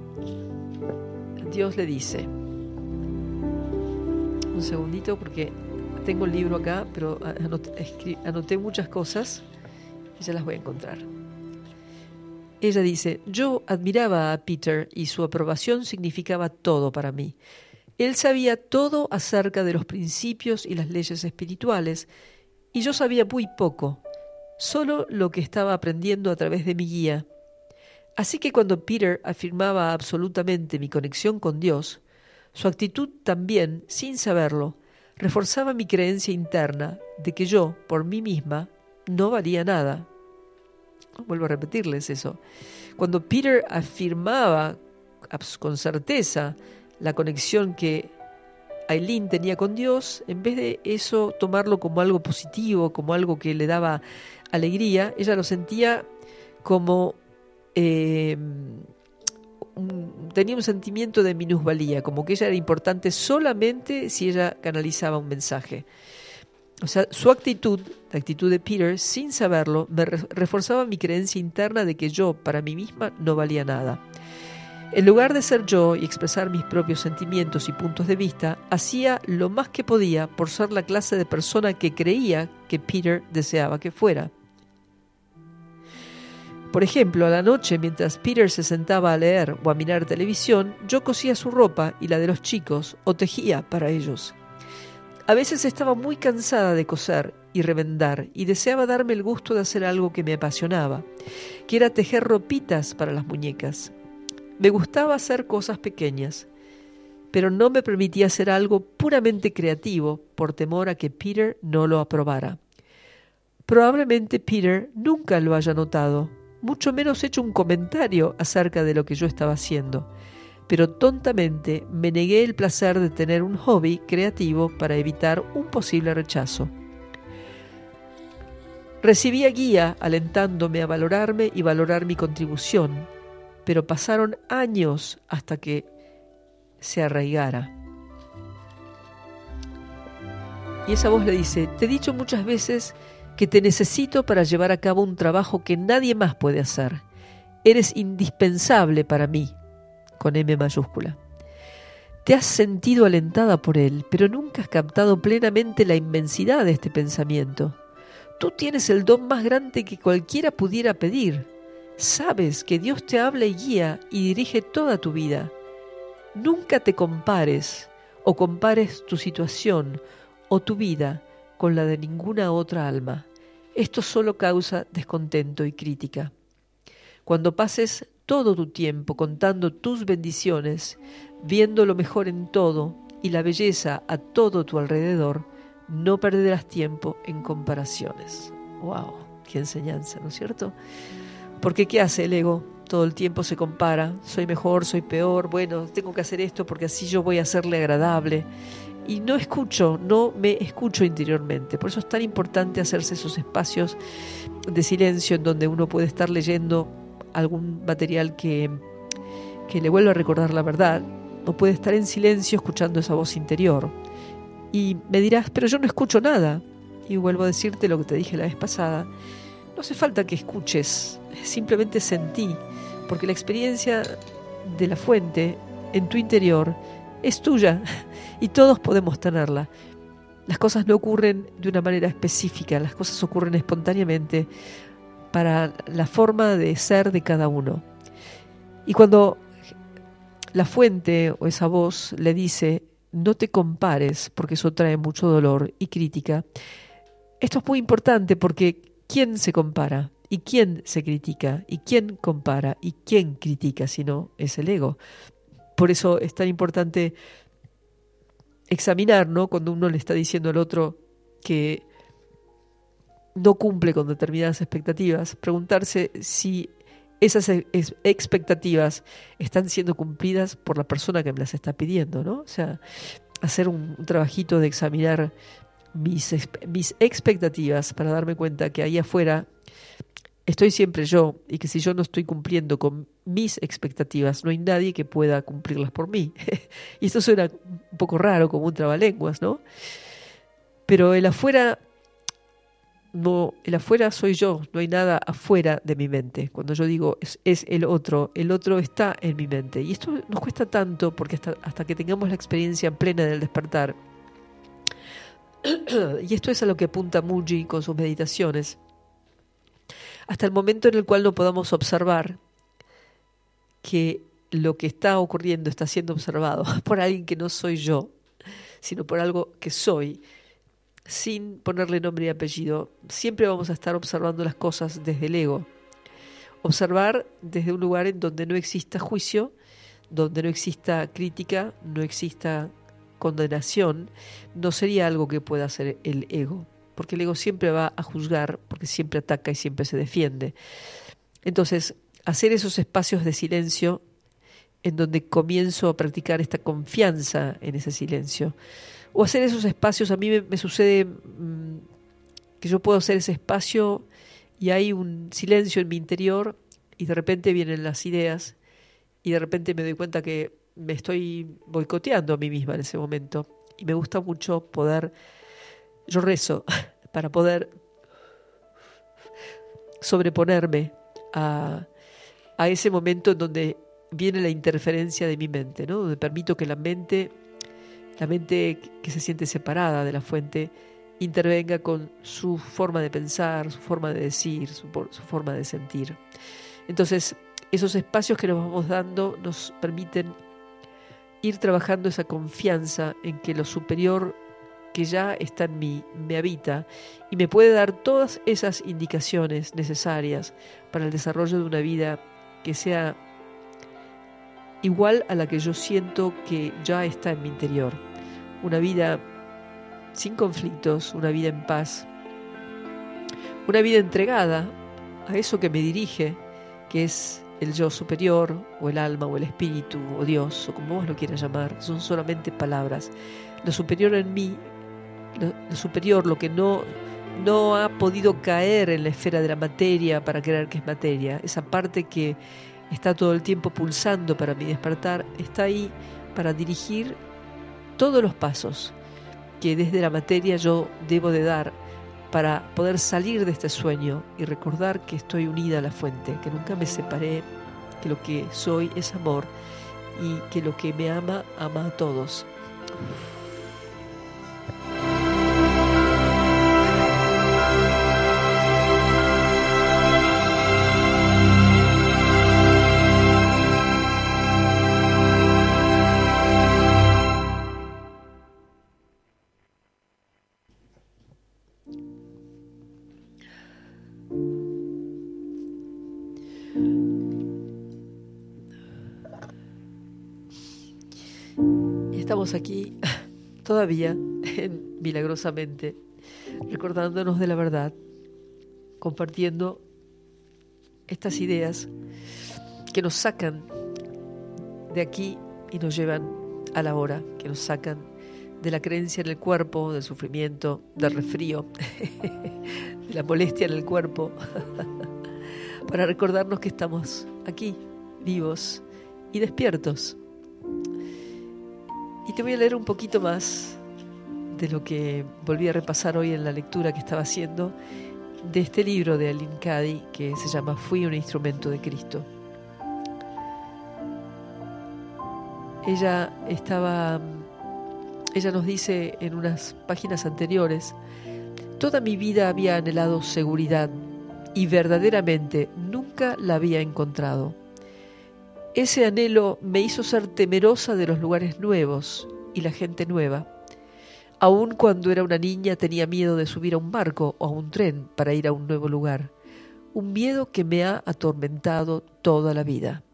Dios le dice, un segundito porque tengo el libro acá, pero anoté, muchas cosas y ya las voy a encontrar. Ella dice, yo admiraba a Peter y su aprobación significaba todo para mí. Él sabía todo acerca de los principios y las leyes espirituales y yo sabía muy poco, solo lo que estaba aprendiendo a través de mi guía. Así que cuando Peter afirmaba absolutamente mi conexión con Dios, su actitud también, sin saberlo, reforzaba mi creencia interna de que yo, por mí misma, no valía nada. Vuelvo a repetirles eso. Cuando Peter afirmaba con certeza la conexión que Aileen tenía con Dios, en vez de eso tomarlo como algo positivo, como algo que le daba alegría, ella lo sentía como eh, tenía un sentimiento de minusvalía, como que ella era importante solamente si ella canalizaba un mensaje. O sea, su actitud, la actitud de Peter, sin saberlo, me reforzaba mi creencia interna de que yo, para mí misma, no valía nada. En lugar de ser yo y expresar mis propios sentimientos y puntos de vista, hacía lo más que podía por ser la clase de persona que creía que Peter deseaba que fuera. Por ejemplo, a la noche, mientras Peter se sentaba a leer o a mirar televisión, yo cosía su ropa y la de los chicos o tejía para ellos. A veces estaba muy cansada de coser y revendar y deseaba darme el gusto de hacer algo que me apasionaba, que era tejer ropitas para las muñecas. Me gustaba hacer cosas pequeñas, pero no me permitía hacer algo puramente creativo por temor a que Peter no lo aprobara. Probablemente Peter nunca lo haya notado, mucho menos hecho un comentario acerca de lo que yo estaba haciendo, pero tontamente me negué el placer de tener un hobby creativo para evitar un posible rechazo. Recibía guía alentándome a valorarme y valorar mi contribución, pero pasaron años hasta que se arraigara. Y esa voz le dice, te he dicho muchas veces que te necesito para llevar a cabo un trabajo que nadie más puede hacer. Eres indispensable para mí, con M mayúscula. Te has sentido alentada por él, pero nunca has captado plenamente la inmensidad de este pensamiento. Tú tienes el don más grande que cualquiera pudiera pedir. Sabes que Dios te habla y guía y dirige toda tu vida. Nunca te compares o compares tu situación o tu vida con la de ninguna otra alma. Esto solo causa descontento y crítica. Cuando pases todo tu tiempo contando tus bendiciones, viendo lo mejor en todo y la belleza a todo tu alrededor, no perderás tiempo en comparaciones. ¡Wow! ¡Qué enseñanza, ¿no es cierto? Porque ¿qué hace el ego? Todo el tiempo se compara, soy mejor, soy peor, bueno, tengo que hacer esto porque así yo voy a serle agradable y no escucho, no me escucho interiormente. Por eso es tan importante hacerse esos espacios de silencio en donde uno puede estar leyendo algún material que, que le vuelva a recordar la verdad, o puede estar en silencio escuchando esa voz interior. Y me dirás, pero yo no escucho nada. Y vuelvo a decirte lo que te dije la vez pasada. No hace falta que escuches, simplemente sentí, porque la experiencia de la fuente en tu interior es tuya y todos podemos tenerla. Las cosas no ocurren de una manera específica, las cosas ocurren espontáneamente para la forma de ser de cada uno. Y cuando la fuente o esa voz le dice, no te compares porque eso trae mucho dolor y crítica, esto es muy importante porque ¿quién se compara? ¿Y quién se critica? ¿Y quién compara? ¿Y quién critica si no es el ego? Por eso es tan importante examinar, ¿no? Cuando uno le está diciendo al otro que no cumple con determinadas expectativas, preguntarse si esas expectativas están siendo cumplidas por la persona que me las está pidiendo, ¿no? O sea, hacer un, trabajito de examinar mis, mis expectativas para darme cuenta que ahí afuera estoy siempre yo y que si yo no estoy cumpliendo con mis expectativas, no hay nadie que pueda cumplirlas por mí. y esto suena un poco raro, como un trabalenguas, ¿no? Pero el afuera, no, el afuera soy yo, no hay nada afuera de mi mente. Cuando yo digo es, el otro, el otro está en mi mente. Y esto nos cuesta tanto porque hasta, hasta que tengamos la experiencia plena del despertar, y esto es a lo que apunta Muji con sus meditaciones, hasta el momento en el cual no podamos observar que lo que está ocurriendo está siendo observado por alguien que no soy yo, sino por algo que soy, sin ponerle nombre y apellido, siempre vamos a estar observando las cosas desde el ego. Observar desde un lugar en donde no exista juicio, donde no exista crítica, no exista condenación, no sería algo que pueda hacer el ego porque el ego siempre va a juzgar, porque siempre ataca y siempre se defiende. Entonces, hacer esos espacios de silencio en donde comienzo a practicar esta confianza en ese silencio. O hacer esos espacios, a mí me, sucede mm, que yo puedo hacer ese espacio y hay un silencio en mi interior y de repente vienen las ideas y de repente me doy cuenta que me estoy boicoteando a mí misma en ese momento. Y me gusta mucho poder yo rezo para poder sobreponerme a, ese momento en donde viene la interferencia de mi mente, ¿no? donde permito que la mente, la mente que se siente separada de la fuente, intervenga con su forma de pensar, su forma de decir, su, su forma de sentir. Entonces, esos espacios que nos vamos dando nos permiten ir trabajando esa confianza en que lo superior que ya está en mí, me habita y me puede dar todas esas indicaciones necesarias para el desarrollo de una vida que sea igual a la que yo siento que ya está en mi interior. Una vida sin conflictos, una vida en paz, una vida entregada a eso que me dirige, que es el yo superior, o el alma, o el espíritu, o Dios, o como vos lo quieras llamar, son solamente palabras. Lo superior en mí lo, superior, lo que no, no ha podido caer en la esfera de la materia para creer que es materia, esa parte que está todo el tiempo pulsando para mi despertar, está ahí para dirigir todos los pasos que desde la materia yo debo de dar para poder salir de este sueño y recordar que estoy unida a la fuente, que nunca me separé, que lo que soy es amor y que lo que me ama ama a todos. Aquí todavía, milagrosamente, recordándonos de la verdad, compartiendo estas ideas que nos sacan de aquí y nos llevan a la hora, que nos sacan de la creencia en el cuerpo, del sufrimiento, del resfrío, de la molestia en el cuerpo, para recordarnos que estamos aquí, vivos y despiertos y te voy a leer un poquito más de lo que volví a repasar hoy en la lectura que estaba haciendo de este libro de Aline Cady que se llama Fui un instrumento de Cristo. Ella estaba, ella nos dice en unas páginas anteriores, toda mi vida había anhelado seguridad y verdaderamente nunca la había encontrado. Ese anhelo me hizo ser temerosa de los lugares nuevos y la gente nueva. Aun cuando era una niña tenía miedo de subir a un barco o a un tren para ir a un nuevo lugar, un miedo que me ha atormentado toda la vida.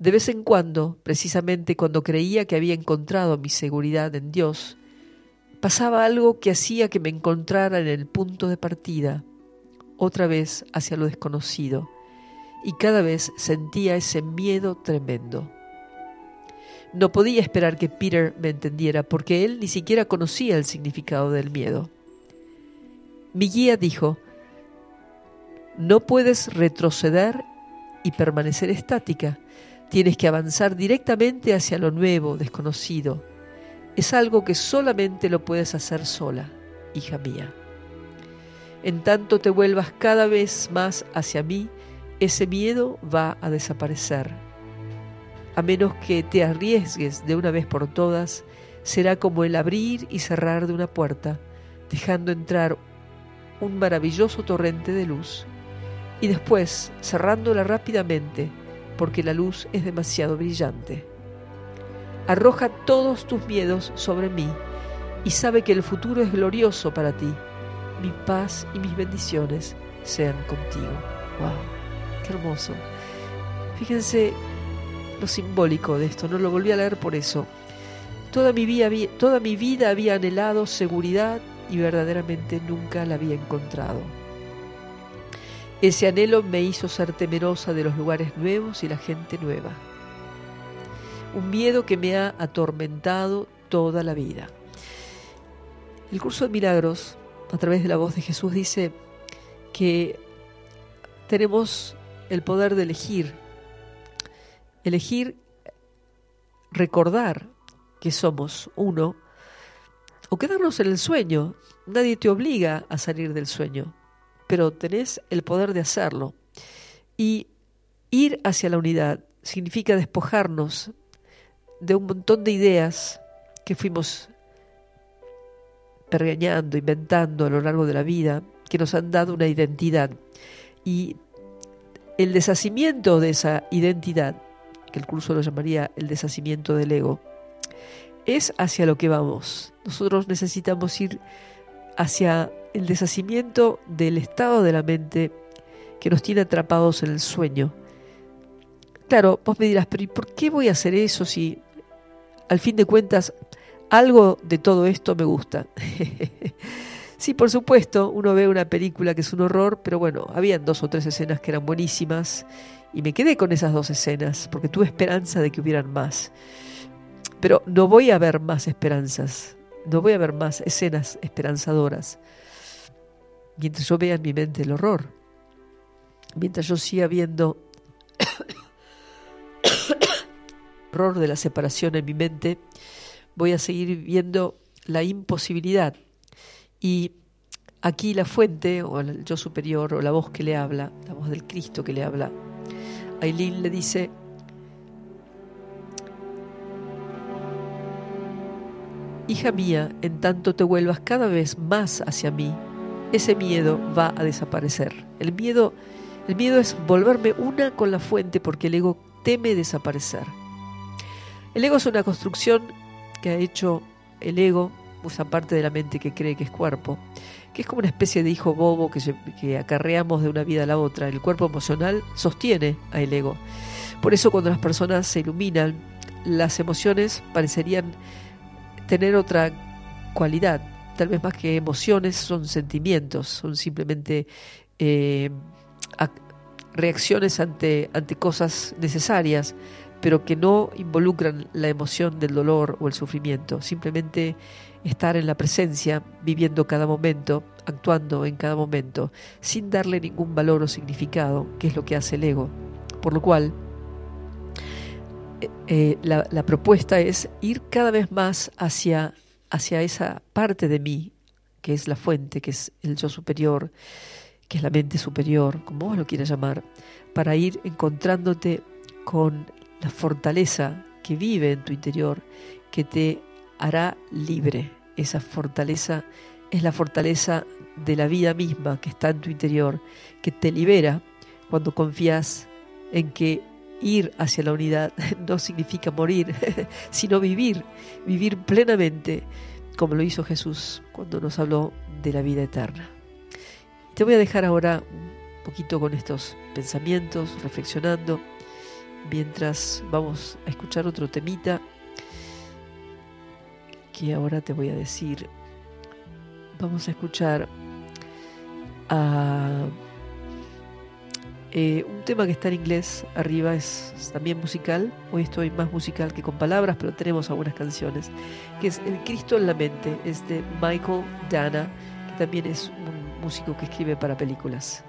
De vez en cuando, precisamente cuando creía que había encontrado mi seguridad en Dios, pasaba algo que hacía que me encontrara en el punto de partida, otra vez hacia lo desconocido, y cada vez sentía ese miedo tremendo. No podía esperar que Peter me entendiera porque él ni siquiera conocía el significado del miedo. Mi guía dijo, no puedes retroceder y permanecer estática, tienes que avanzar directamente hacia lo nuevo, desconocido. Es algo que solamente lo puedes hacer sola, hija mía. En tanto te vuelvas cada vez más hacia mí, ese miedo va a desaparecer. A menos que te arriesgues de una vez por todas, será como el abrir y cerrar de una puerta, dejando entrar un maravilloso torrente de luz, y después cerrándola rápidamente, porque la luz es demasiado brillante. Arroja todos tus miedos sobre mí y sabe que el futuro es glorioso para ti. Mi paz y mis bendiciones sean contigo. ¡Wow! ¡Qué hermoso! Fíjense lo simbólico de esto, no lo volví a leer por eso. Toda mi, vida, toda mi vida había anhelado seguridad y verdaderamente nunca la había encontrado. Ese anhelo me hizo ser temerosa de los lugares nuevos y la gente nueva. Un miedo que me ha atormentado toda la vida. El curso de milagros, a través de la voz de Jesús, dice que tenemos el poder de elegir elegir recordar que somos uno o quedarnos en el sueño. Nadie te obliga a salir del sueño, pero tenés el poder de hacerlo. Y ir hacia la unidad significa despojarnos de un montón de ideas que fuimos pergañando, inventando a lo largo de la vida, que nos han dado una identidad. Y el deshacimiento de esa identidad que el curso lo llamaría el deshacimiento del ego, es hacia lo que vamos. Nosotros necesitamos ir hacia el deshacimiento del estado de la mente que nos tiene atrapados en el sueño. Claro, vos me dirás, pero ¿y por qué voy a hacer eso si al fin de cuentas algo de todo esto me gusta? sí, por supuesto, uno ve una película que es un horror, pero bueno, habían dos o tres escenas que eran buenísimas y me quedé con esas dos escenas, porque tuve esperanza de que hubieran más. Pero no voy a ver más esperanzas, no voy a ver más escenas esperanzadoras. Mientras yo vea en mi mente el horror, mientras yo siga viendo horror de la separación en mi mente, voy a seguir viendo la imposibilidad. Y aquí la fuente, o el yo superior, o la voz que le habla, la voz del Cristo que le habla, Aileen le dice, Hija mía, en tanto te vuelvas cada vez más hacia mí, ese miedo va a desaparecer. El miedo, el miedo es volverme una con la fuente porque el ego teme desaparecer. El ego es una construcción que ha hecho el ego, parte de la mente que cree que es cuerpo, que es como una especie de hijo bobo que, que acarreamos de una vida a la otra. El cuerpo emocional sostiene al ego. Por eso cuando las personas se iluminan, las emociones parecerían tener otra cualidad. Tal vez más que emociones son sentimientos, son simplemente eh, reacciones ante, ante cosas necesarias, pero que no involucran la emoción del dolor o el sufrimiento. Simplemente estar en la presencia, viviendo cada momento, actuando en cada momento, sin darle ningún valor o significado, que es lo que hace el ego. Por lo cual, eh, eh, la, propuesta es ir cada vez más hacia, hacia esa parte de mí, que es la fuente, que es el yo superior, que es la mente superior, como vos lo quieras llamar, para ir encontrándote con la fortaleza que vive en tu interior, que te hará libre, esa fortaleza es la fortaleza de la vida misma que está en tu interior, que te libera cuando confías en que ir hacia la unidad no significa morir, sino vivir, vivir plenamente, como lo hizo Jesús cuando nos habló de la vida eterna. Te voy a dejar ahora un poquito con estos pensamientos, reflexionando, mientras vamos a escuchar otro temita que ahora te voy a decir. Vamos a escuchar a eh, un tema que está en inglés arriba es también musical. Hoy estoy más musical que con palabras, pero tenemos algunas canciones. Que es El Cristo en la mente, es de Michael Dana, que también es un músico que escribe para películas.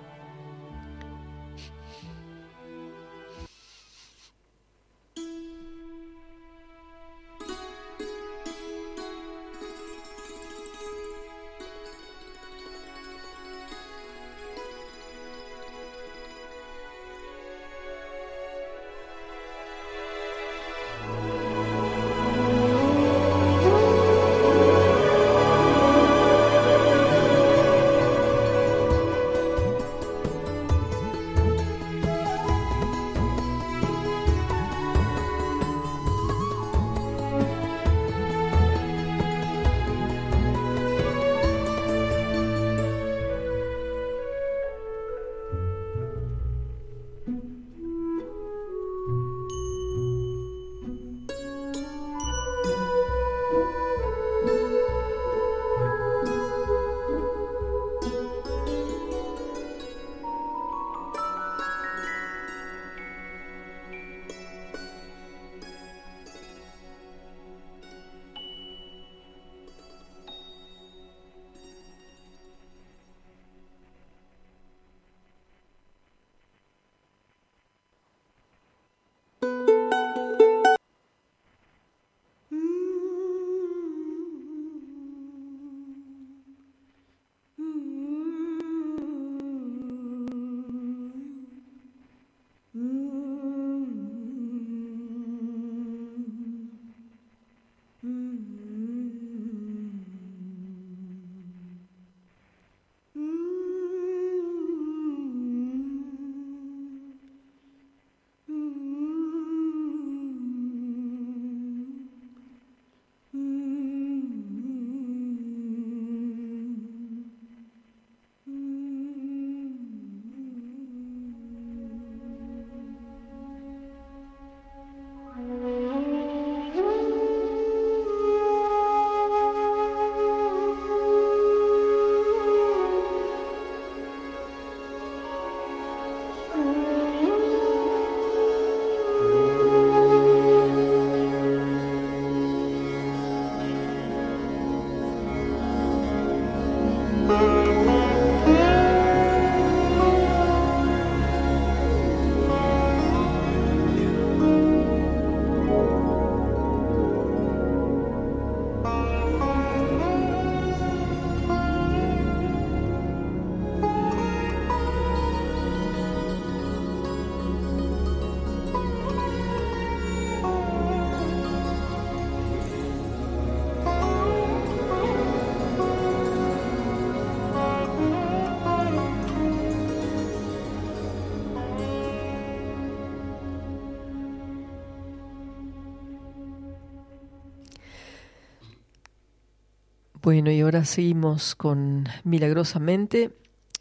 Bueno, y ahora seguimos con Milagrosamente.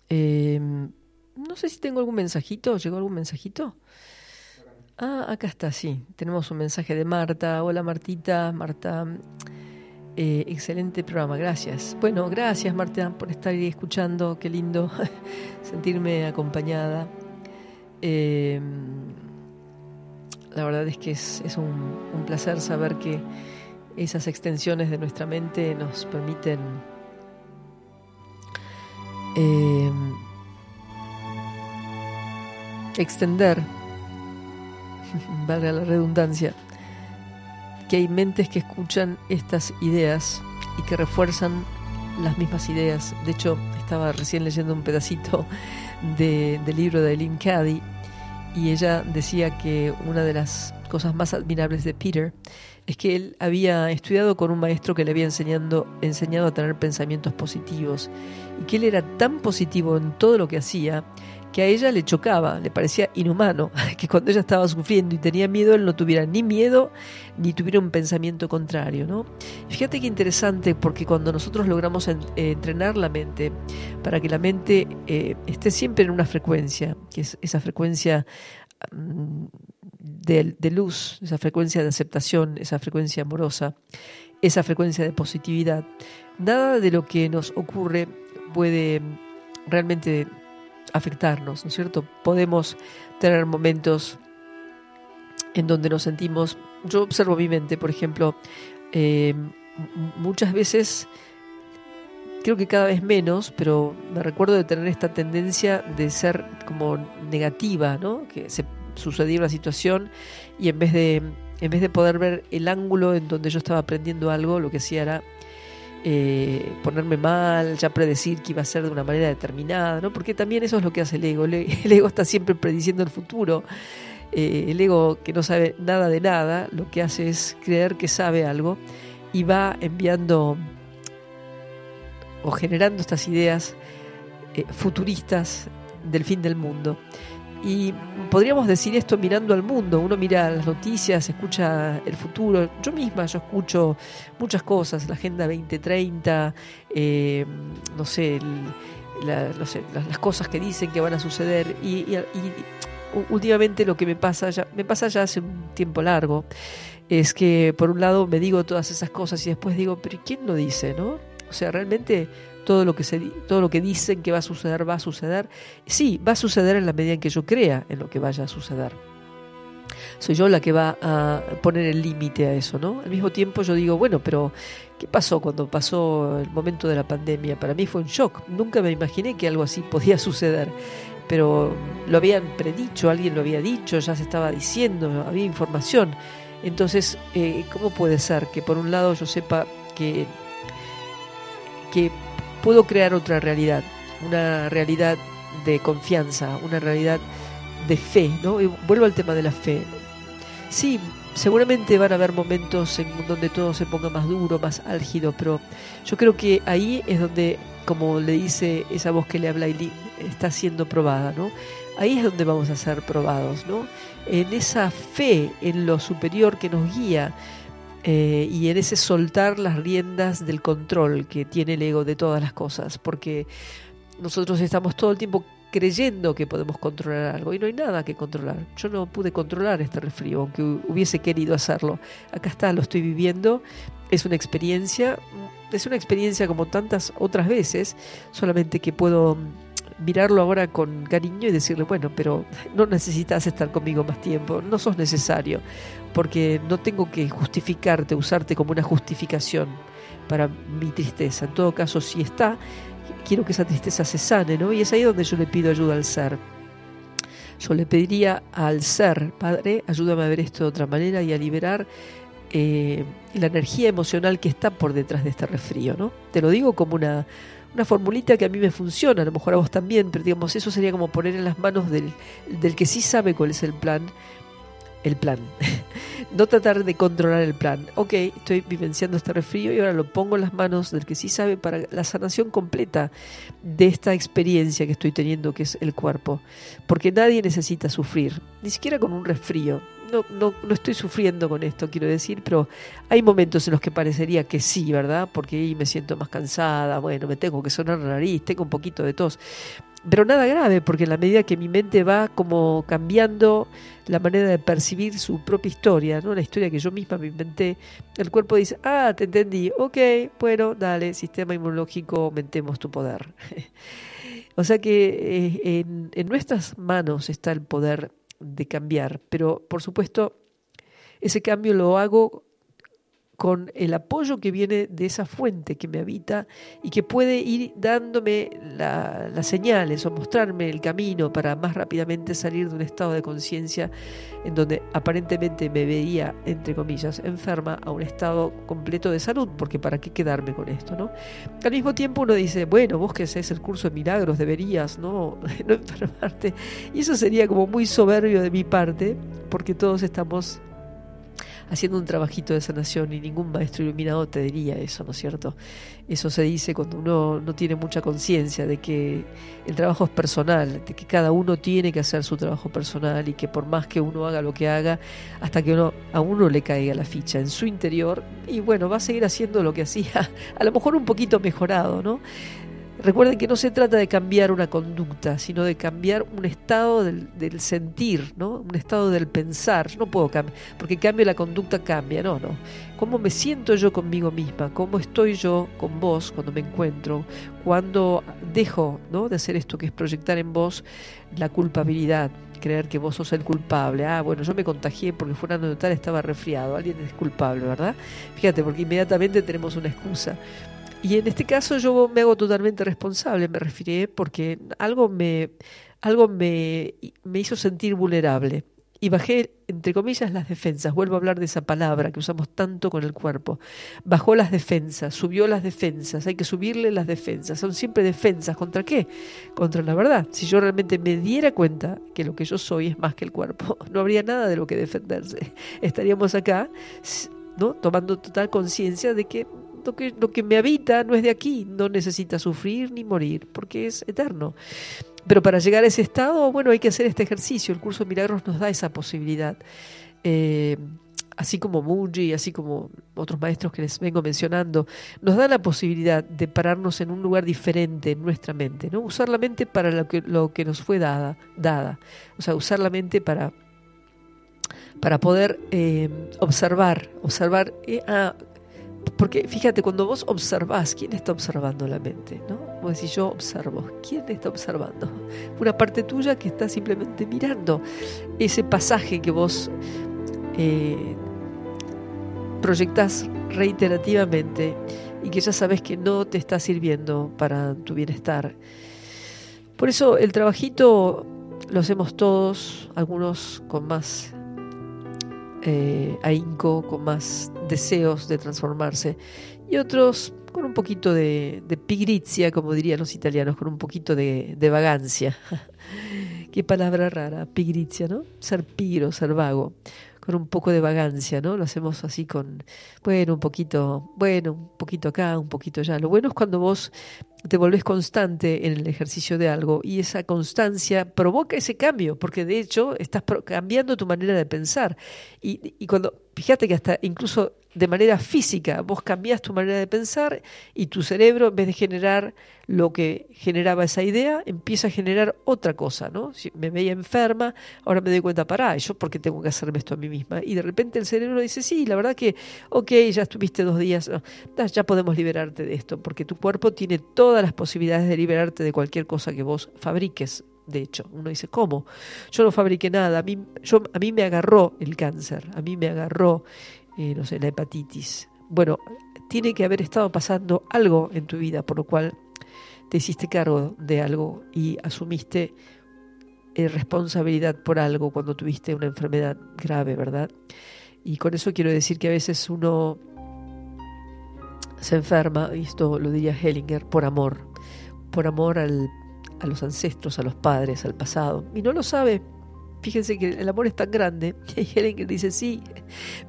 Eh, no sé si tengo algún mensajito. ¿Llegó algún mensajito? Ah, acá está, sí. Tenemos un mensaje de Marta. Hola Martita. Marta, eh, excelente programa, gracias. Bueno, gracias Marta por estar ahí escuchando. Qué lindo sentirme acompañada. Eh, la verdad es que es, un placer saber que esas extensiones de nuestra mente nos permiten eh, extender, valga la redundancia, que hay mentes que escuchan estas ideas y que refuerzan las mismas ideas. De hecho, estaba recién leyendo un pedacito de, del libro de Lynn Caddy y ella decía que una de las cosas más admirables de Peter es que él había estudiado con un maestro que le había enseñando, enseñado a tener pensamientos positivos y que él era tan positivo en todo lo que hacía que a ella le chocaba, le parecía inhumano, que cuando ella estaba sufriendo y tenía miedo, él no tuviera ni miedo ni tuviera un pensamiento contrario. ¿no? Fíjate qué interesante, porque cuando nosotros logramos eh, entrenar la mente para que la mente eh, esté siempre en una frecuencia, que es esa frecuencia mm, de, luz, esa frecuencia de aceptación, esa frecuencia amorosa, esa frecuencia de positividad, nada de lo que nos ocurre puede realmente afectarnos, ¿no es cierto? Podemos tener momentos en donde nos sentimos, yo observo mi mente, por ejemplo, eh, muchas veces, creo que cada vez menos, pero me recuerdo de tener esta tendencia de ser como negativa, ¿no? Que se sucedía una situación y en vez de en vez de poder ver el ángulo en donde yo estaba aprendiendo algo, lo que hacía era eh, ponerme mal, ya predecir que iba a ser de una manera determinada, ¿no? Porque también eso es lo que hace el ego. El, ego está siempre prediciendo el futuro. Eh, el ego que no sabe nada de nada, lo que hace es creer que sabe algo y va enviando o generando estas ideas eh, futuristas del fin del mundo. Y podríamos decir esto mirando al mundo. Uno mira las noticias, escucha el futuro. Yo misma, yo escucho muchas cosas, la Agenda 2030, eh, no, sé, las, cosas que dicen que van a suceder. Y, últimamente lo que me pasa, ya, me pasa ya hace un tiempo largo, es que por un lado me digo todas esas cosas y después digo, pero ¿quién lo dice? ¿no? O sea, realmente todo lo que se todo lo que dicen que va a suceder va a suceder. Sí, va a suceder en la medida en que yo crea en lo que vaya a suceder. Soy yo la que va a poner el límite a eso, ¿no? Al mismo tiempo yo digo, bueno, pero ¿qué pasó cuando pasó el momento de la pandemia? Para mí fue un shock. Nunca me imaginé que algo así podía suceder. Pero lo habían predicho, alguien lo había dicho, ya se estaba diciendo, había información. Entonces, eh, ¿cómo puede ser que por un lado yo sepa que, que puedo crear otra realidad, una realidad de confianza, una realidad de fe, ¿no? vuelvo al tema de la fe. Sí, seguramente van a haber momentos en donde todo se ponga más duro, más álgido, pero yo creo que ahí es donde, como le dice esa voz que le habla Eileen, está siendo probada, ¿no? Ahí es donde vamos a ser probados, ¿no? En esa fe en lo superior que nos guía, eh, y en ese soltar las riendas del control que tiene el ego de todas las cosas, porque nosotros estamos todo el tiempo creyendo que podemos controlar algo y no hay nada que controlar. Yo no pude controlar este resfrío, aunque hubiese querido hacerlo. Acá está, lo estoy viviendo, es una experiencia, es una experiencia como tantas otras veces, solamente que puedo mirarlo ahora con cariño y decirle, bueno, pero no necesitas estar conmigo más tiempo, no sos necesario, porque no tengo que justificarte, usarte como una justificación para mi tristeza. En todo caso, si está, quiero que esa tristeza se sane, ¿no? Y es ahí donde yo le pido ayuda al ser. Yo le pediría al ser, Padre, ayúdame a ver esto de otra manera y a liberar eh, la energía emocional que está por detrás de este resfrío, ¿no? Te lo digo como una una formulita que a mí me funciona, a lo mejor a vos también, pero digamos, eso sería como poner en las manos del, del que sí sabe cuál es el plan, el plan. no tratar de controlar el plan. Ok, estoy vivenciando este resfrío y ahora lo pongo en las manos del que sí sabe para la sanación completa de esta experiencia que estoy teniendo, que es el cuerpo. Porque nadie necesita sufrir, ni siquiera con un resfrío no, no, no estoy sufriendo con esto, quiero decir, pero hay momentos en los que parecería que sí, ¿verdad? Porque ahí me siento más cansada, bueno, me tengo que sonar la nariz, tengo un poquito de tos. Pero nada grave, porque en la medida que mi mente va como cambiando la manera de percibir su propia historia, ¿no? La historia que yo misma me inventé, el cuerpo dice, ah, te entendí, ok, bueno, dale, sistema inmunológico, aumentemos tu poder. o sea que eh, en, en nuestras manos está el poder de cambiar, pero por supuesto ese cambio lo hago con el apoyo que viene de esa fuente que me habita y que puede ir dándome las señales o mostrarme el camino para más rápidamente salir de un estado de conciencia en donde aparentemente me veía, entre comillas, enferma a un estado completo de salud, porque para qué quedarme con esto, ¿no? Al mismo tiempo uno dice, bueno, vos que haces el curso de milagros deberías, ¿no? no enfermarte. Y eso sería como muy soberbio de mi parte, porque todos estamos haciendo un trabajito de sanación y ningún maestro iluminado te diría eso, ¿no es cierto? Eso se dice cuando uno no tiene mucha conciencia de que el trabajo es personal, de que cada uno tiene que hacer su trabajo personal y que por más que uno haga lo que haga, hasta que uno, a uno le caiga la ficha en su interior, y bueno, va a seguir haciendo lo que hacía, a lo mejor un poquito mejorado, ¿no? Recuerden que no se trata de cambiar una conducta, sino de cambiar un estado del, sentir, ¿no? un estado del pensar. Yo no puedo cambiar, porque cambia la conducta, cambia, no, no. ¿Cómo me siento yo conmigo misma? ¿Cómo estoy yo con vos cuando me encuentro? Cuando dejo ¿no? de hacer esto que es proyectar en vos la culpabilidad, creer que vos sos el culpable. Ah, bueno, yo me contagié porque fulano de tal estaba resfriado. Alguien es culpable, ¿verdad? Fíjate, porque inmediatamente tenemos una excusa. Y en este caso yo me hago totalmente responsable, me refiero porque algo me, algo me, me hizo sentir vulnerable. Y bajé, entre comillas, las defensas. Vuelvo a hablar de esa palabra que usamos tanto con el cuerpo. Bajó las defensas, subió las defensas. Hay que subirle las defensas. Son siempre defensas. ¿Contra qué? Contra la verdad. Si yo realmente me diera cuenta que lo que yo soy es más que el cuerpo, no habría nada de lo que defenderse. Estaríamos acá, ¿no? Tomando total conciencia de que lo que, me habita no es de aquí, no necesita sufrir ni morir, porque es eterno. Pero para llegar a ese estado, bueno, hay que hacer este ejercicio. El curso de milagros nos da esa posibilidad. Eh, así como Muji, así como otros maestros que les vengo mencionando, nos da la posibilidad de pararnos en un lugar diferente en nuestra mente, ¿no? Usar la mente para lo que, lo que nos fue dada, dada. O sea, usar la mente para, para poder eh, observar, observar, eh, ah, porque fíjate, cuando vos observás, ¿quién está observando la mente? ¿no? Vos decís, yo observo. ¿Quién está observando? Una parte tuya que está simplemente mirando ese pasaje que vos eh, proyectás reiterativamente y que ya sabes que no te está sirviendo para tu bienestar. Por eso el trabajito lo hacemos todos, algunos con más eh, ahínco, con más deseos de transformarse, y otros con un poquito de, de pigrizia, como dirían los italianos, con un poquito de, de vagancia. Qué palabra rara, pigrizia, ¿no? Ser pigro, ser vago con un poco de vagancia, ¿no? Lo hacemos así con, bueno, un poquito, bueno, un poquito acá, un poquito allá. Lo bueno es cuando vos te volvés constante en el ejercicio de algo y esa constancia provoca ese cambio, porque de hecho estás cambiando tu manera de pensar. Y, y cuando, fíjate que hasta incluso de manera física. Vos cambiás tu manera de pensar y tu cerebro, en vez de generar lo que generaba esa idea, empieza a generar otra cosa, ¿no? Si me veía enferma, ahora me doy cuenta, pará, ¿yo por qué tengo que hacerme esto a mí misma? Y de repente el cerebro dice, sí, la verdad que, ok, ya estuviste dos días, ya podemos liberarte de esto, porque tu cuerpo tiene todas las posibilidades de liberarte de cualquier cosa que vos fabriques de hecho. Uno dice, ¿cómo? Yo no fabriqué nada, a mí, yo, a mí me agarró el cáncer, a mí me agarró eh, no sé, la hepatitis. Bueno, tiene que haber estado pasando algo en tu vida, por lo cual te hiciste cargo de algo y asumiste eh, responsabilidad por algo cuando tuviste una enfermedad grave, ¿verdad? Y con eso quiero decir que a veces uno se enferma, y esto lo diría Hellinger, por amor, por amor al, a los ancestros, a los padres, al pasado, y no lo sabe Fíjense que el amor es tan grande. Y hay alguien que dice sí,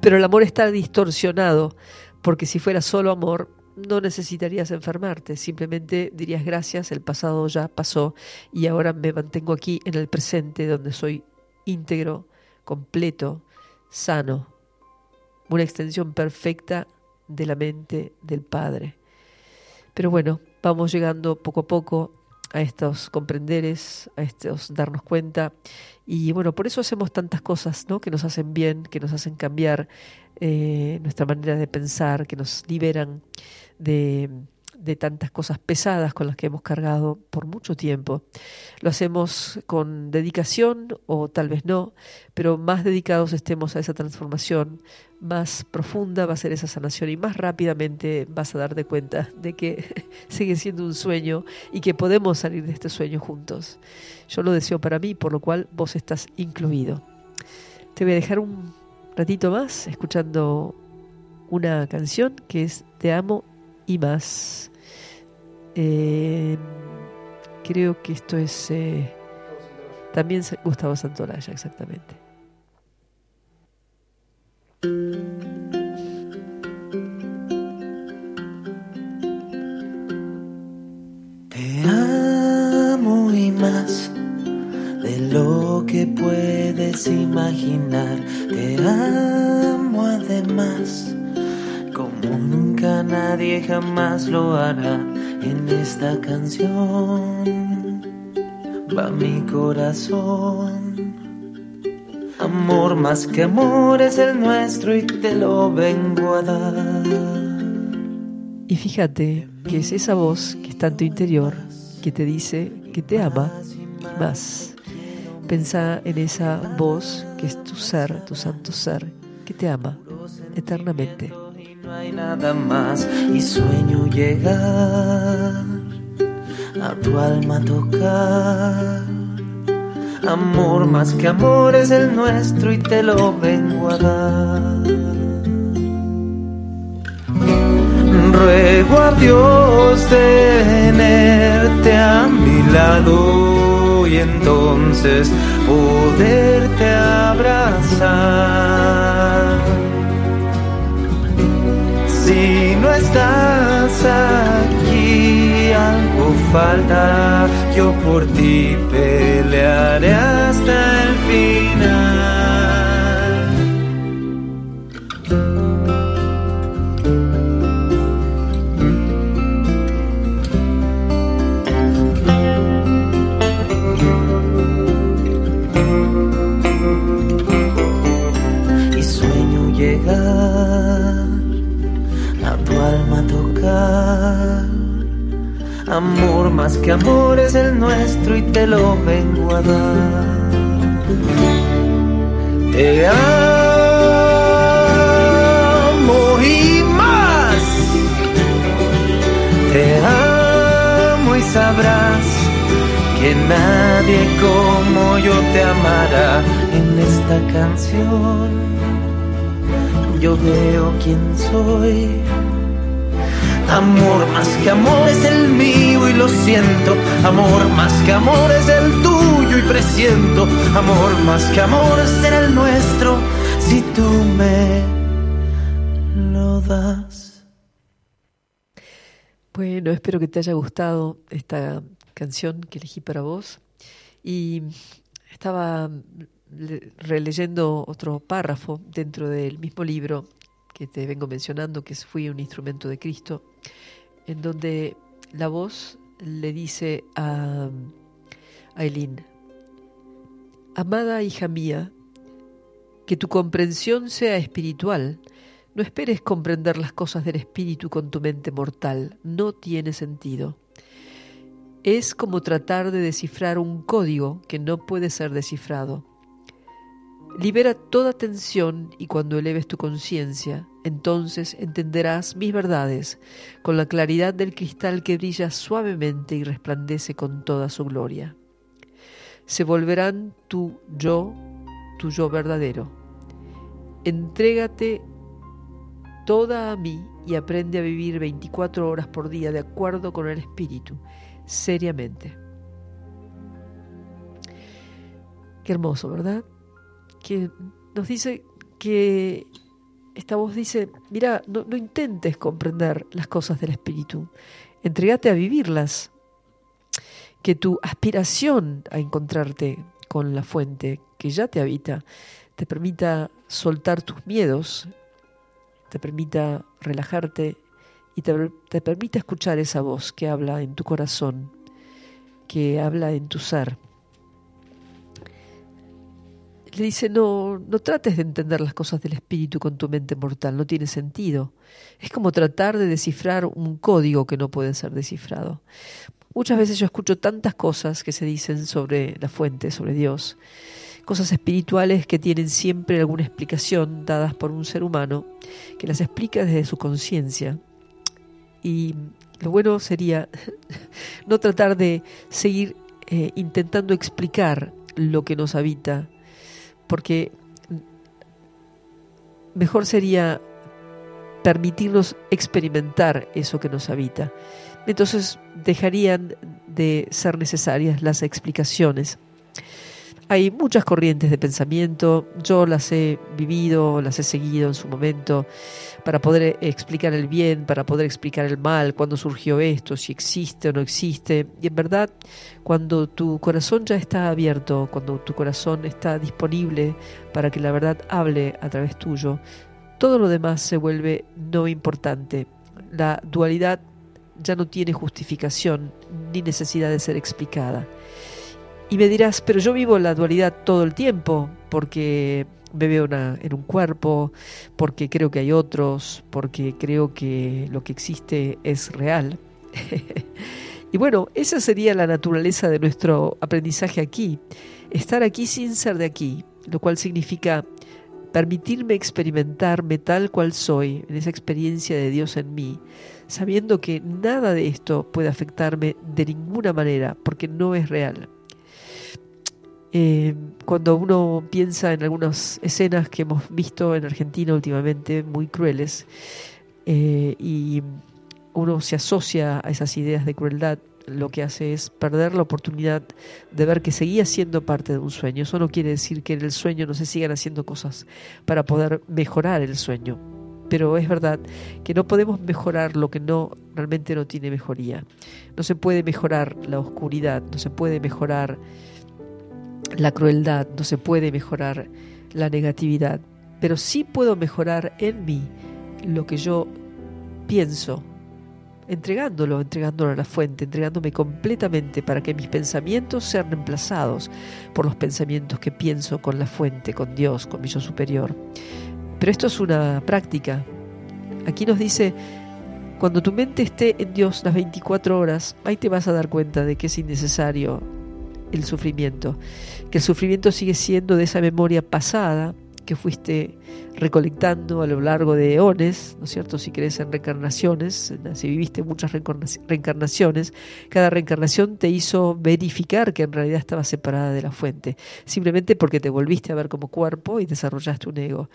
pero el amor está distorsionado, porque si fuera solo amor, no necesitarías enfermarte, simplemente dirías gracias, el pasado ya pasó y ahora me mantengo aquí en el presente donde soy íntegro, completo, sano, una extensión perfecta de la mente del Padre. Pero bueno, vamos llegando poco a poco a estos comprenderes, a estos darnos cuenta. Y bueno, por eso hacemos tantas cosas ¿no? que nos hacen bien, que nos hacen cambiar eh, nuestra manera de pensar, que nos liberan de, de tantas cosas pesadas con las que hemos cargado por mucho tiempo. Lo hacemos con dedicación o tal vez no, pero más dedicados estemos a esa transformación, más profunda va a ser esa sanación y más rápidamente vas a darte cuenta de que sigue siendo un sueño y que podemos salir de este sueño juntos. Yo lo deseo para mí, por lo cual vos estás incluido. Te voy a dejar un ratito más escuchando una canción que es Te amo y más. Eh, creo que esto es eh, también Gustavo Santolaya, exactamente. Te amo y más de lo que puedes imaginar. Te amo además como nunca nadie jamás lo hará en esta canción. Va mi corazón. Amor más que amor es el nuestro y te lo vengo a dar. Y fíjate que es esa voz que está en tu interior que te dice que te ama más. Pensa en esa voz que es tu ser, tu santo ser, que te ama eternamente. No hay nada más y sueño llegar a tu alma tocar. Amor más que amor es el nuestro y te lo vengo a dar. Ruego a Dios tenerte a mi lado y entonces poderte abrazar. Si no estás aquí, algo falta. Yo por ti pelearé hasta el final. Que amor es el mío y lo siento. Amor más que amor es el tuyo y presiento. Amor más que amor será el nuestro si tú me lo das. Bueno, espero que te haya gustado esta canción que elegí para vos. Y estaba le- releyendo otro párrafo dentro del mismo libro que te vengo mencionando, que es Fui un instrumento de Cristo, en donde la voz le dice a, a Eileen, Amada hija mía, que tu comprensión sea espiritual. No esperes comprender las cosas del espíritu con tu mente mortal. No tiene sentido. Es como tratar de descifrar un código que no puede ser descifrado. Libera toda tensión y cuando eleves tu conciencia, entonces entenderás mis verdades con la claridad del cristal que brilla suavemente y resplandece con toda su gloria. Se volverán tu yo, tu yo verdadero. Entrégate toda a mí y aprende a vivir 24 horas por día de acuerdo con el espíritu, seriamente. Qué hermoso, ¿verdad? Que nos dice que esta voz dice, mira, no, intentes comprender las cosas del espíritu, entregate a vivirlas, que tu aspiración a encontrarte con la fuente que ya te habita te permita soltar tus miedos, te permita relajarte y te permita escuchar esa voz que habla en tu corazón, que habla en tu ser. Le dice, no, no trates de entender las cosas del espíritu con tu mente mortal, no tiene sentido. Es como tratar de descifrar un código que no puede ser descifrado. Muchas veces yo escucho tantas cosas que se dicen sobre la fuente, sobre Dios, cosas espirituales que tienen siempre alguna explicación dadas por un ser humano, que las explica desde su conciencia. Y lo bueno sería no tratar de seguir eh, intentando explicar lo que nos habita, porque mejor sería permitirnos experimentar eso que nos habita. Entonces dejarían de ser necesarias las explicaciones. Hay muchas corrientes de pensamiento, yo las he vivido, las he seguido en su momento, para poder explicar el bien, para poder explicar el mal, cuándo surgió esto, si existe o no existe. Y en verdad, cuando tu corazón ya está abierto, cuando tu corazón está disponible para que la verdad hable a través tuyo, todo lo demás se vuelve no importante. La dualidad ya no tiene justificación ni necesidad de ser explicada. Y me dirás, pero yo vivo la dualidad todo el tiempo, porque me veo en un cuerpo, porque creo que hay otros, porque creo que lo que existe es real. y bueno, esa sería la naturaleza de nuestro aprendizaje aquí, estar aquí sin ser de aquí, lo cual significa permitirme experimentarme tal cual soy, en esa experiencia de Dios en mí, sabiendo que nada de esto puede afectarme de ninguna manera, porque no es real. Eh, cuando uno piensa en algunas escenas que hemos visto en Argentina últimamente, muy crueles, eh, y uno se asocia a esas ideas de crueldad, lo que hace es perder la oportunidad de ver que seguía siendo parte de un sueño. Eso no quiere decir que en el sueño no se sigan haciendo cosas para poder mejorar el sueño. Pero es verdad que no podemos mejorar lo que no realmente no tiene mejoría. No se puede mejorar la oscuridad, no se puede mejorar la crueldad, no se puede mejorar la negatividad, pero sí puedo mejorar en mí lo que yo pienso, entregándolo, entregándolo a la fuente, entregándome completamente para que mis pensamientos sean reemplazados por los pensamientos que pienso con la fuente, con Dios, con mi yo superior. Pero esto es una práctica. Aquí nos dice, cuando tu mente esté en Dios las 24 horas, ahí te vas a dar cuenta de que es innecesario el sufrimiento, que el sufrimiento sigue siendo de esa memoria pasada que fuiste recolectando a lo largo de eones, ¿no es cierto? Si crees en reencarnaciones, si viviste muchas reencarnaciones, cada reencarnación te hizo verificar que en realidad estaba separada de la fuente, simplemente porque te volviste a ver como cuerpo y desarrollaste un ego.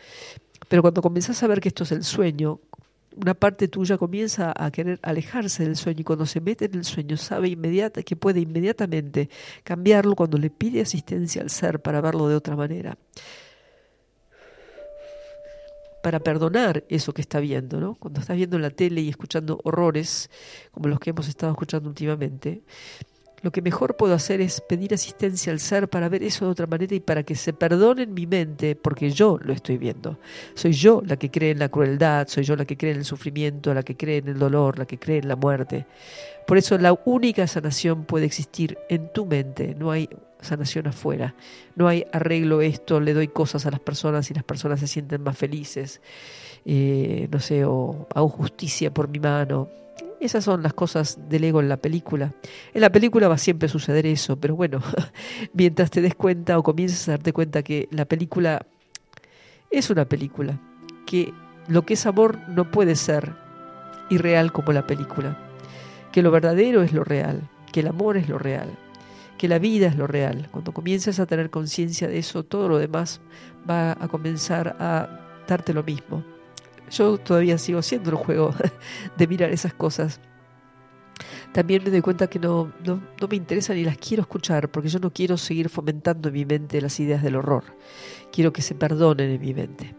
Pero cuando comenzás a ver que esto es el sueño, una parte tuya comienza a querer alejarse del sueño y cuando se mete en el sueño sabe inmediata, que puede inmediatamente cambiarlo cuando le pide asistencia al ser para verlo de otra manera. Para perdonar eso que está viendo, ¿no? Cuando estás viendo en la tele y escuchando horrores como los que hemos estado escuchando últimamente, lo que mejor puedo hacer es pedir asistencia al ser para ver eso de otra manera y para que se perdone en mi mente, porque yo lo estoy viendo. Soy yo la que cree en la crueldad, soy yo la que cree en el sufrimiento, la que cree en el dolor, la que cree en la muerte. Por eso la única sanación puede existir en tu mente, no hay sanación afuera. No hay arreglo esto, le doy cosas a las personas y las personas se sienten más felices, eh, no sé, o hago justicia por mi mano. Esas son las cosas del ego en la película. En la película va siempre a suceder eso, pero bueno, mientras te des cuenta o comiences a darte cuenta que la película es una película, que lo que es amor no puede ser irreal como la película, que lo verdadero es lo real, que el amor es lo real, que la vida es lo real. Cuando comiences a tener conciencia de eso, todo lo demás va a comenzar a darte lo mismo yo todavía sigo haciendo el juego de mirar esas cosas. También me doy cuenta que no, no, no, me interesan ni las quiero escuchar, porque yo no quiero seguir fomentando en mi mente las ideas del horror. Quiero que se perdonen en mi mente.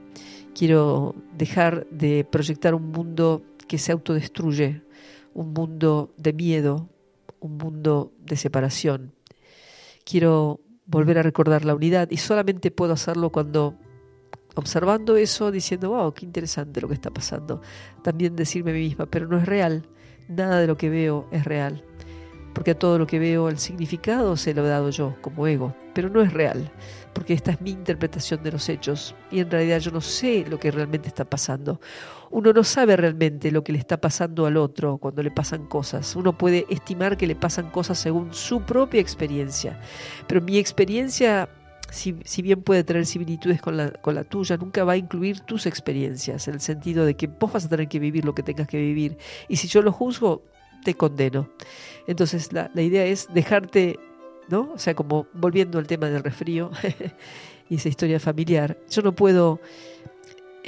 Quiero dejar de proyectar un mundo que se autodestruye, un mundo de miedo, un mundo de separación. Quiero volver a recordar la unidad y solamente puedo hacerlo cuando observando eso, diciendo, wow, qué interesante lo que está pasando. También decirme a mí misma, pero no es real, nada de lo que veo es real. Porque a todo lo que veo el significado se lo he dado yo como ego, pero no es real. porque esta es mi interpretación de los hechos y en realidad yo no sé lo que realmente está pasando. Uno no sabe realmente lo que le está pasando al otro cuando le pasan cosas. Uno puede estimar que le pasan cosas según su propia experiencia, pero mi experiencia si, si, bien puede tener similitudes con la, con la tuya, nunca va a incluir tus experiencias, en el sentido de que vos vas a tener que vivir lo que tengas que vivir. Y si yo lo juzgo, te condeno. Entonces la, la idea es dejarte, ¿no? O sea, como volviendo al tema del resfrío y esa historia familiar, yo no puedo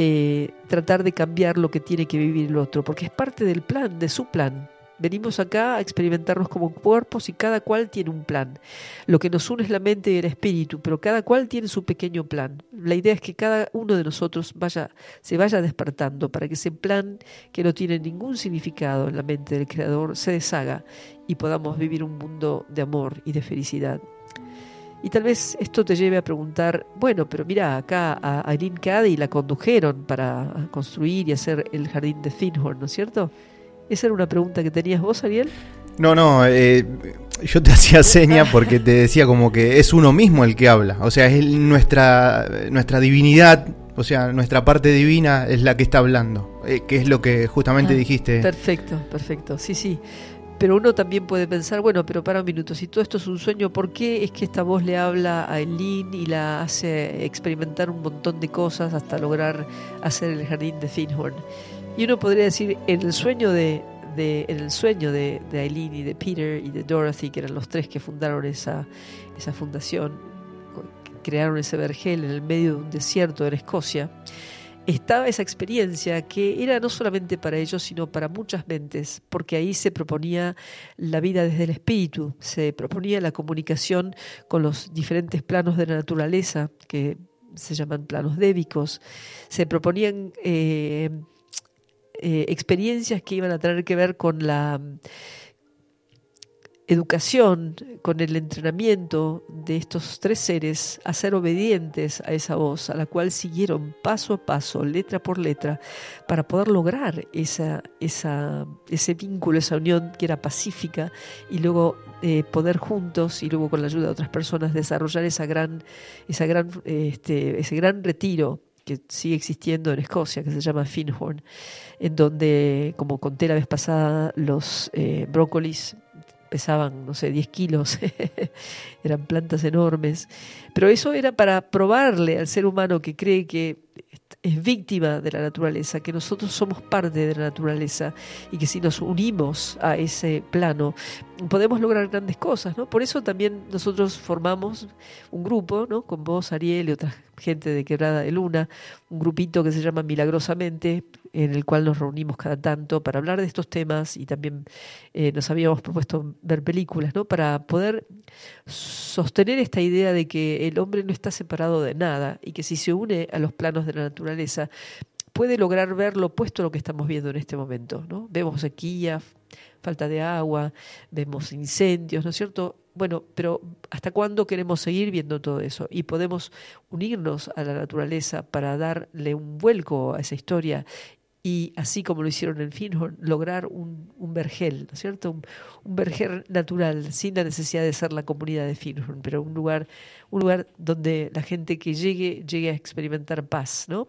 eh, tratar de cambiar lo que tiene que vivir el otro, porque es parte del plan, de su plan. Venimos acá a experimentarnos como cuerpos y cada cual tiene un plan. Lo que nos une es la mente y el espíritu, pero cada cual tiene su pequeño plan. La idea es que cada uno de nosotros vaya, se vaya despertando para que ese plan que no tiene ningún significado en la mente del Creador se deshaga y podamos vivir un mundo de amor y de felicidad. Y tal vez esto te lleve a preguntar, bueno, pero mira, acá a Aileen Cady la condujeron para construir y hacer el jardín de Thinhorn, ¿no es cierto? ¿Esa era una pregunta que tenías vos, Ariel? No, no, eh, yo te hacía seña porque te decía como que es uno mismo el que habla, o sea, es nuestra, nuestra divinidad, o sea, nuestra parte divina es la que está hablando, eh, que es lo que justamente Ah, dijiste. Perfecto, perfecto, sí, sí. Pero uno también puede pensar, bueno, pero para un minuto, si todo esto es un sueño, ¿por qué es que esta voz le habla a Eileen y la hace experimentar un montón de cosas hasta lograr hacer el jardín de Finhorn? Y uno podría decir, en el sueño de, en el sueño de, Eileen y de Peter y de Dorothy, que eran los tres que fundaron esa, esa fundación, crearon ese vergel en el medio de un desierto en Escocia, estaba esa experiencia que era no solamente para ellos, sino para muchas mentes, porque ahí se proponía la vida desde el espíritu, se proponía la comunicación con los diferentes planos de la naturaleza, que se llaman planos débicos, se proponían eh, eh, experiencias que iban a tener que ver con la educación, con el entrenamiento de estos tres seres a ser obedientes a esa voz, a la cual siguieron paso a paso, letra por letra, para poder lograr esa, ese vínculo, esa unión que era pacífica y luego eh, poder juntos y luego con la ayuda de otras personas desarrollar esa gran, esa gran, este, ese gran retiro que sigue existiendo en Escocia, que se llama Finhorn, en donde, como conté la vez pasada, los eh, brócolis pesaban, no sé, 10 kilos, eran plantas enormes, pero eso era para probarle al ser humano que cree que es víctima de la naturaleza, que nosotros somos parte de la naturaleza y que si nos unimos a ese plano podemos lograr grandes cosas, ¿no? Por eso también nosotros formamos un grupo, ¿no? Con vos, Ariel y otra gente de Quebrada de Luna, un grupito que se llama Milagrosamente, en el cual nos reunimos cada tanto para hablar de estos temas y también eh, nos habíamos propuesto ver películas, ¿no? Para poder sostener esta idea de que el hombre no está separado de nada y que si se une a los planos de la naturaleza puede lograr ver lo opuesto a lo que estamos viendo en este momento, ¿no? Vemos sequía, falta de agua, vemos incendios, ¿no es cierto? Bueno, pero ¿hasta cuándo queremos seguir viendo todo eso? Y podemos unirnos a la naturaleza para darle un vuelco a esa historia y así como lo hicieron en Finhorn, lograr un, un vergel, ¿no es cierto? Un, vergel natural, sin la necesidad de ser la comunidad de Finhorn, pero un lugar, un lugar donde la gente que llegue, llegue a experimentar paz, ¿no?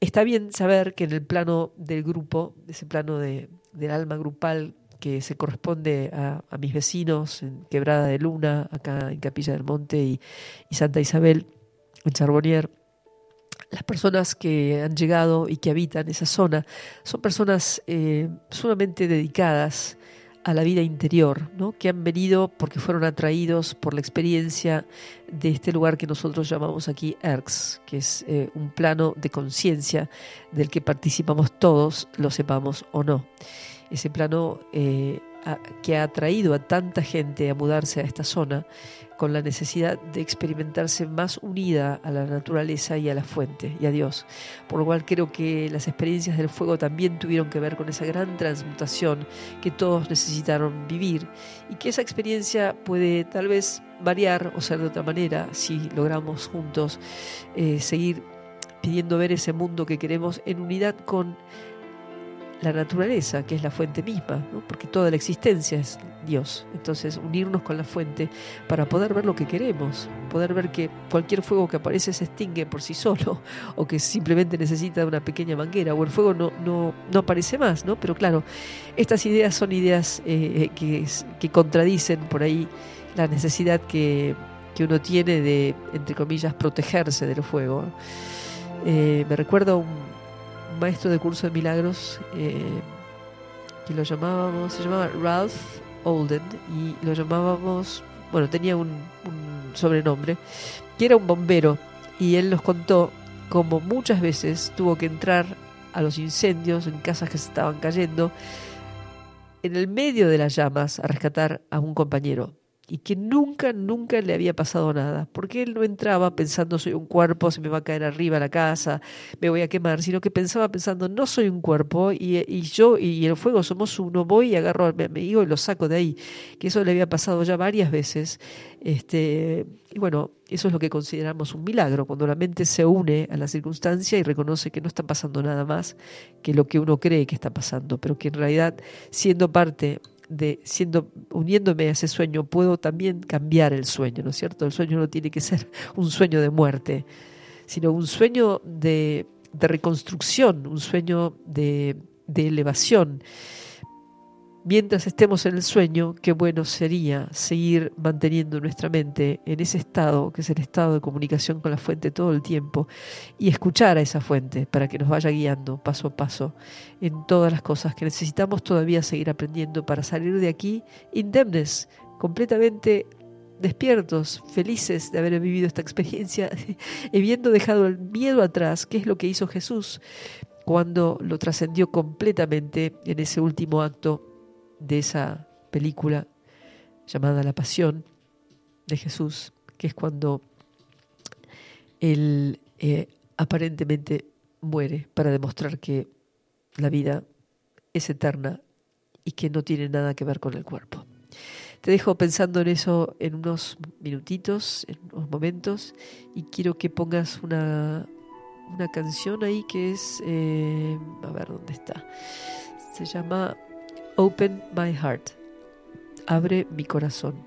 Está bien saber que en el plano del grupo, ese plano de, del alma grupal que se corresponde a, a, mis vecinos en Quebrada de Luna, acá en Capilla del Monte y, y Santa Isabel, en Charbonnier, las personas que han llegado y que habitan esa zona son personas eh, sumamente dedicadas a la vida interior, ¿no? que han venido porque fueron atraídos por la experiencia de este lugar que nosotros llamamos aquí ERX, que es eh, un plano de conciencia del que participamos todos, lo sepamos o no. Ese plano eh, que ha atraído a tanta gente a mudarse a esta zona con la necesidad de experimentarse más unida a la naturaleza y a la fuente y a Dios. Por lo cual creo que las experiencias del fuego también tuvieron que ver con esa gran transmutación que todos necesitaron vivir y que esa experiencia puede tal vez variar o ser de otra manera si logramos juntos eh, seguir pidiendo ver ese mundo que queremos en unidad con la naturaleza, que es la fuente misma, porque toda la existencia es Dios. Entonces, unirnos con la fuente para poder ver lo que queremos, poder ver que cualquier fuego que aparece se extingue por sí solo, o que simplemente necesita una pequeña manguera, o el fuego no, no, no aparece más, ¿no? Pero claro, estas ideas son ideas eh, que, que contradicen por ahí la necesidad que, que, uno tiene de, entre comillas, protegerse del fuego. Eh, me recuerdo un maestro de curso de milagros eh, que lo llamábamos, se llamaba Ralph Olden y lo llamábamos, bueno, tenía un, sobrenombre, que era un bombero y él nos contó cómo muchas veces tuvo que entrar a los incendios en casas que se estaban cayendo en el medio de las llamas a rescatar a un compañero y que nunca, nunca le había pasado nada, porque él no entraba pensando soy un cuerpo, se me va a caer arriba la casa, me voy a quemar, sino que pensaba pensando no soy un cuerpo y, y yo y el fuego somos uno, voy y agarro a mi amigo y lo saco de ahí, que eso le había pasado ya varias veces, este, y bueno, eso es lo que consideramos un milagro, cuando la mente se une a la circunstancia y reconoce que no está pasando nada más que lo que uno cree que está pasando, pero que en realidad siendo parte de siendo uniéndome a ese sueño puedo también cambiar el sueño, ¿no es cierto? El sueño no tiene que ser un sueño de muerte, sino un sueño de, de reconstrucción, un sueño de, de elevación mientras estemos en el sueño, qué bueno sería seguir manteniendo nuestra mente en ese estado, que es el estado de comunicación con la fuente todo el tiempo, y escuchar a esa fuente para que nos vaya guiando paso a paso en todas las cosas que necesitamos todavía seguir aprendiendo para salir de aquí indemnes, completamente despiertos, felices de haber vivido esta experiencia, habiendo dejado el miedo atrás, que es lo que hizo Jesús cuando lo trascendió completamente en ese último acto de esa película llamada La Pasión de Jesús, que es cuando él eh, aparentemente muere para demostrar que la vida es eterna y que no tiene nada que ver con el cuerpo. Te dejo pensando en eso en unos minutitos, en unos momentos, y quiero que pongas una, una canción ahí que es, eh, a ver dónde está, se llama Open my heart. Abre mi corazón.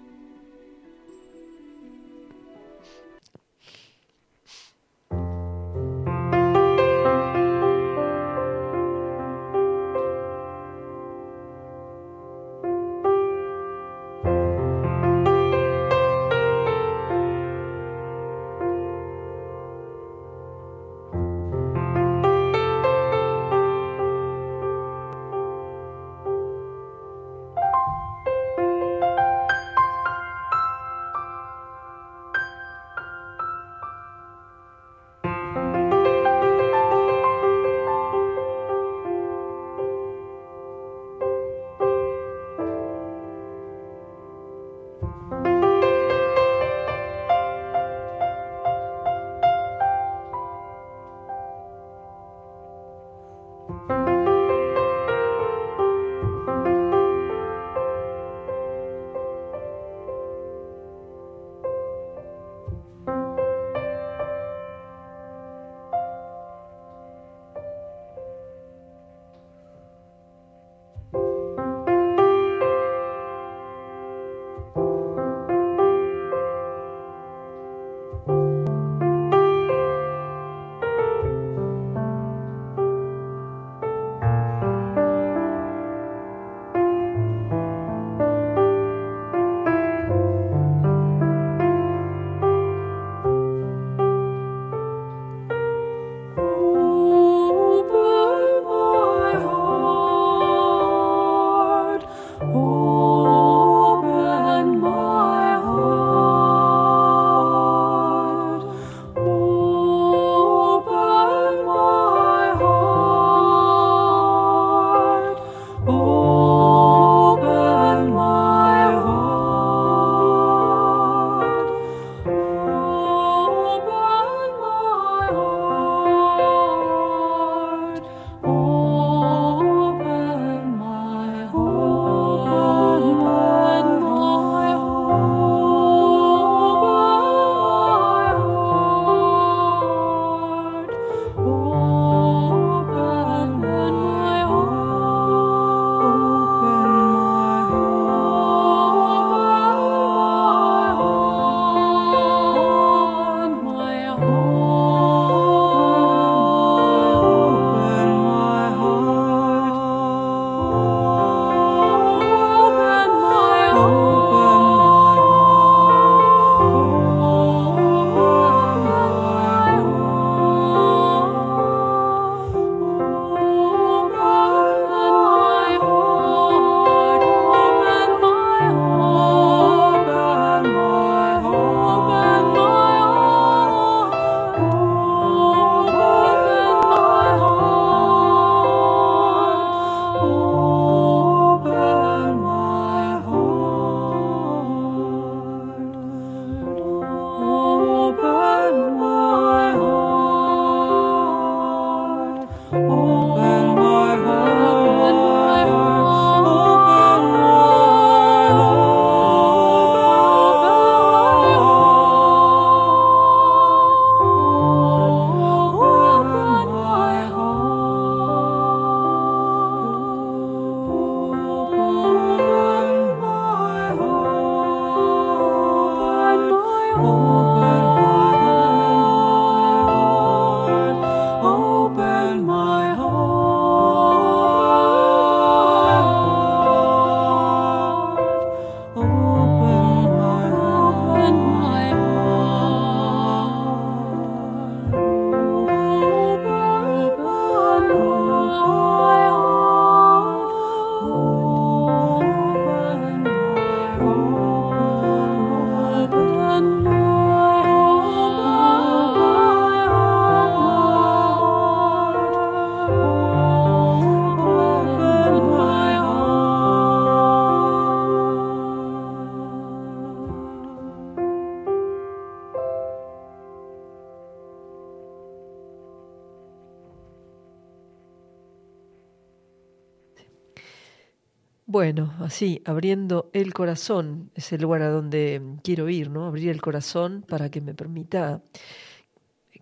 Así, abriendo el corazón, es el lugar a donde quiero ir, ¿no? Abrir el corazón para que me permita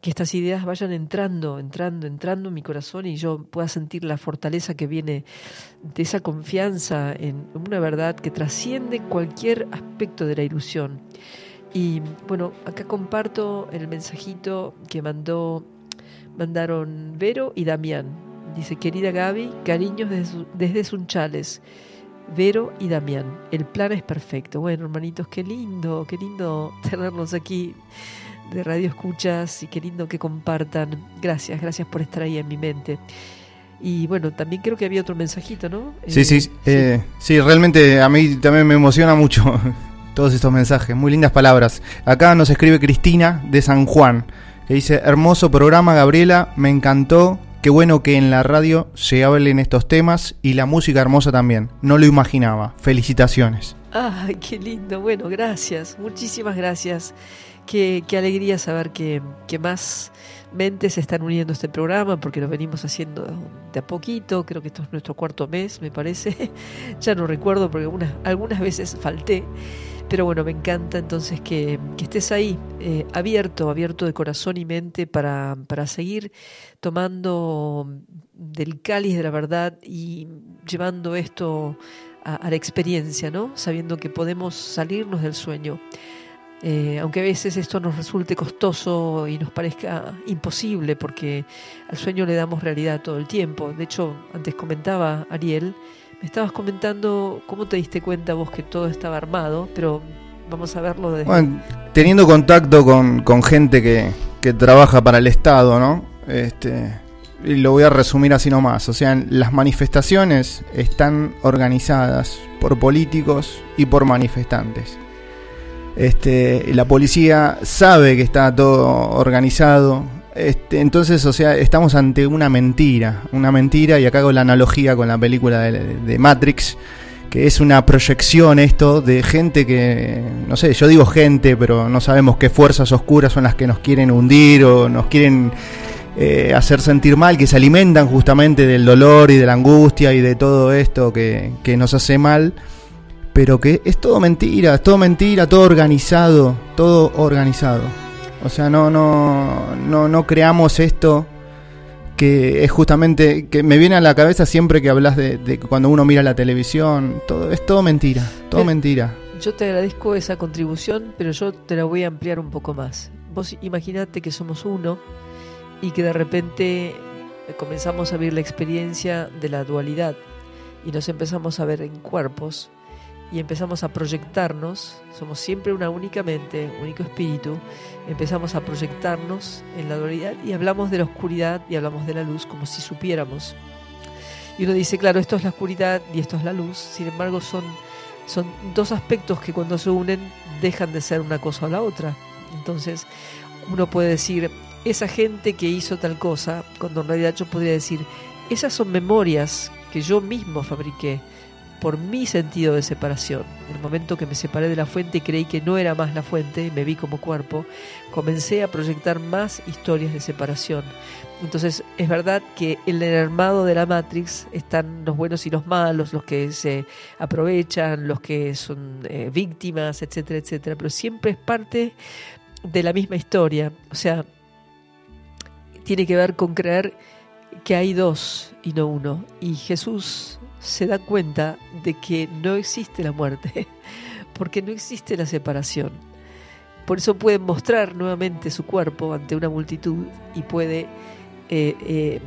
que estas ideas vayan entrando, entrando, entrando en mi corazón y yo pueda sentir la fortaleza que viene de esa confianza en una verdad que trasciende cualquier aspecto de la ilusión. Y bueno, acá comparto el mensajito que mandó, mandaron Vero y Damián. Dice, querida Gaby, cariños desde, desde Sunchales. Vero y Damián. El plan es perfecto. Bueno, hermanitos, qué lindo, qué lindo tenerlos aquí de Radio Escuchas y qué lindo que compartan. Gracias, gracias por estar ahí en mi mente. Y bueno, también creo que había otro mensajito, ¿no? Sí, sí, sí, eh, sí realmente a mí también me emociona mucho todos estos mensajes. Muy lindas palabras. Acá nos escribe Cristina de San Juan, que dice, hermoso programa, Gabriela, me encantó. Qué bueno que en la radio se hablen estos temas y la música hermosa también. No lo imaginaba. Felicitaciones. Ay, qué lindo. Bueno, gracias. Muchísimas gracias. Qué, qué alegría saber que, que, más mentes se están uniendo a este programa, porque lo venimos haciendo de a poquito. Creo que esto es nuestro cuarto mes, me parece. ya no recuerdo, porque algunas, algunas veces falté. Pero bueno, me encanta entonces que, que estés ahí, eh, abierto, abierto de corazón y mente para, para seguir tomando del cáliz de la verdad y llevando esto a, la experiencia, ¿no? Sabiendo que podemos salirnos del sueño. Eh, aunque a veces esto nos resulte costoso y nos parezca imposible, porque al sueño le damos realidad todo el tiempo. De hecho, antes comentaba Ariel, me estabas comentando cómo te diste cuenta vos que todo estaba armado, pero vamos a verlo de... Bueno, teniendo contacto con, con gente que, que, trabaja para el Estado, ¿no? Este, y lo voy a resumir así nomás. O sea, las manifestaciones están organizadas por políticos y por manifestantes. Este, la policía sabe que está todo organizado. Este, entonces, o sea, estamos ante una mentira. Una mentira, y acá hago la analogía con la película de, Matrix, que es una proyección esto de gente que, no sé, yo digo gente, pero no sabemos qué fuerzas oscuras son las que nos quieren hundir o nos quieren eh, hacer sentir mal, que se alimentan justamente del dolor y de la angustia y de todo esto que, que nos hace mal pero que es todo mentira, es todo mentira, todo organizado, todo organizado. O sea, no, no, no, no creamos esto que es justamente, que me viene a la cabeza siempre que hablas de, de cuando uno mira la televisión, todo, es todo mentira, todo pero, mentira. Yo te agradezco esa contribución, pero yo te la voy a ampliar un poco más. Vos imaginate que somos uno y que de repente comenzamos a vivir la experiencia de la dualidad y nos empezamos a ver en cuerpos y empezamos a proyectarnos, somos siempre una única mente, único espíritu, empezamos a proyectarnos en la dualidad y hablamos de la oscuridad y hablamos de la luz como si supiéramos. Y uno dice, claro, esto es la oscuridad y esto es la luz, sin embargo son, son dos aspectos que cuando se unen dejan de ser una cosa o la otra. Entonces uno puede decir, esa gente que hizo tal cosa, cuando en realidad yo podría decir, esas son memorias que yo mismo fabriqué por mi sentido de separación. El momento que me separé de la fuente y creí que no era más la fuente, me vi como cuerpo, comencé a proyectar más historias de separación. Entonces es verdad que en el armado de la Matrix están los buenos y los malos, los que se aprovechan, los que son eh, víctimas, etcétera, etcétera, pero siempre es parte de la misma historia. O sea, tiene que ver con creer que hay dos y no uno. Y Jesús se da cuenta de que no existe la muerte, porque no existe la separación. Por eso puede mostrar nuevamente su cuerpo ante una multitud y puede eh, eh,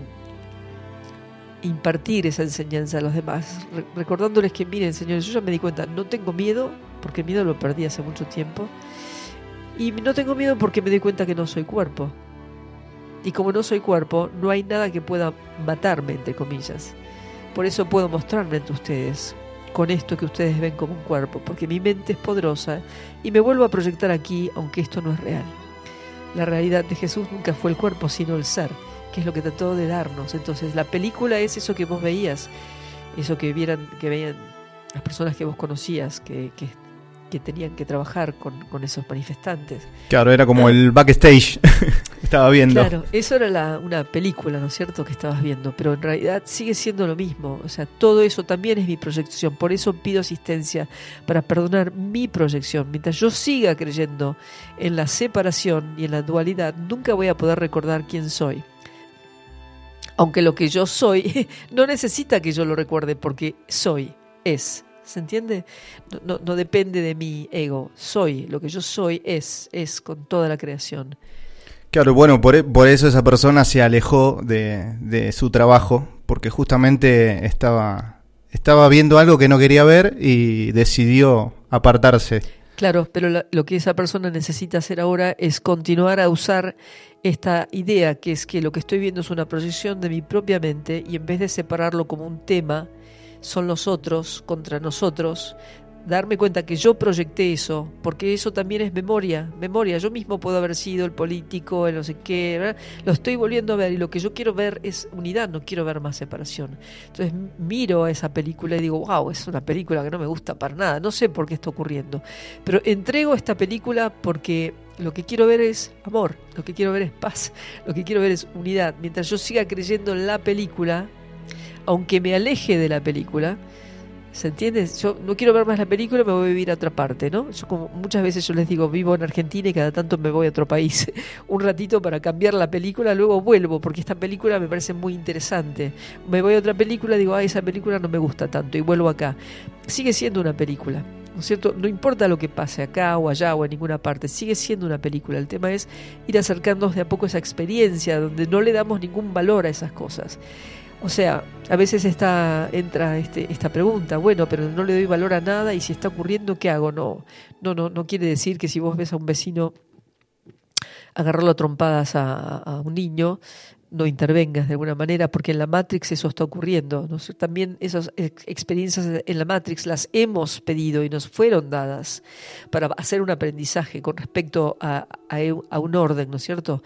impartir esa enseñanza a los demás, recordándoles que, miren, señores, yo ya me di cuenta, no tengo miedo, porque el miedo lo perdí hace mucho tiempo, y no tengo miedo porque me doy cuenta que no soy cuerpo. Y como no soy cuerpo, no hay nada que pueda matarme, entre comillas. Por eso puedo mostrarme ante ustedes con esto que ustedes ven como un cuerpo, porque mi mente es poderosa y me vuelvo a proyectar aquí aunque esto no es real. La realidad de Jesús nunca fue el cuerpo, sino el ser, que es lo que trató de darnos. Entonces, la película es eso que vos veías, eso que vieran, que veían las personas que vos conocías, que, que que tenían que trabajar con, con esos manifestantes. Claro, era como el backstage. Estaba viendo. Claro, eso era la, una película, ¿no es cierto?, que estabas viendo, pero en realidad sigue siendo lo mismo. O sea, todo eso también es mi proyección. Por eso pido asistencia para perdonar mi proyección. Mientras yo siga creyendo en la separación y en la dualidad, nunca voy a poder recordar quién soy. Aunque lo que yo soy no necesita que yo lo recuerde porque soy, es. ¿Se entiende? No, no, no, depende de mi ego. Soy. Lo que yo soy es. Es con toda la creación. Claro, bueno, por, por eso esa persona se alejó de, de, su trabajo, porque justamente estaba, estaba viendo algo que no quería ver y decidió apartarse. Claro, pero la, lo que esa persona necesita hacer ahora es continuar a usar esta idea, que es que lo que estoy viendo es una proyección de mi propia mente y en vez de separarlo como un tema, son los otros contra nosotros, darme cuenta que yo proyecté eso, porque eso también es memoria, memoria, yo mismo puedo haber sido el político, el no sé qué, ¿verdad? lo estoy volviendo a ver y lo que yo quiero ver es unidad, no quiero ver más separación. Entonces miro esa película y digo, wow, es una película que no me gusta para nada, no sé por qué está ocurriendo, pero entrego esta película porque lo que quiero ver es amor, lo que quiero ver es paz, lo que quiero ver es unidad. Mientras yo siga creyendo en la película, aunque me aleje de la película, ¿se entiende? Yo no quiero ver más la película, me voy a vivir a otra parte, ¿no? Yo como muchas veces yo les digo, vivo en Argentina y cada tanto me voy a otro país un ratito para cambiar la película, luego vuelvo porque esta película me parece muy interesante. Me voy a otra película, digo, ah, esa película no me gusta tanto y vuelvo acá. Sigue siendo una película. ¿No cierto? No importa lo que pase acá o allá o en ninguna parte, sigue siendo una película. El tema es ir acercándonos de a poco a esa experiencia donde no le damos ningún valor a esas cosas. O sea, a veces está, entra este, esta pregunta, bueno, pero no le doy valor a nada y si está ocurriendo, ¿qué hago? No, no, no, no quiere decir que si vos ves a un vecino agarrarlo a trompadas a, un niño, no intervengas de alguna manera, porque en la Matrix eso está ocurriendo. ¿no? También esas experiencias en la Matrix las hemos pedido y nos fueron dadas para hacer un aprendizaje con respecto a, a un orden, ¿no es cierto?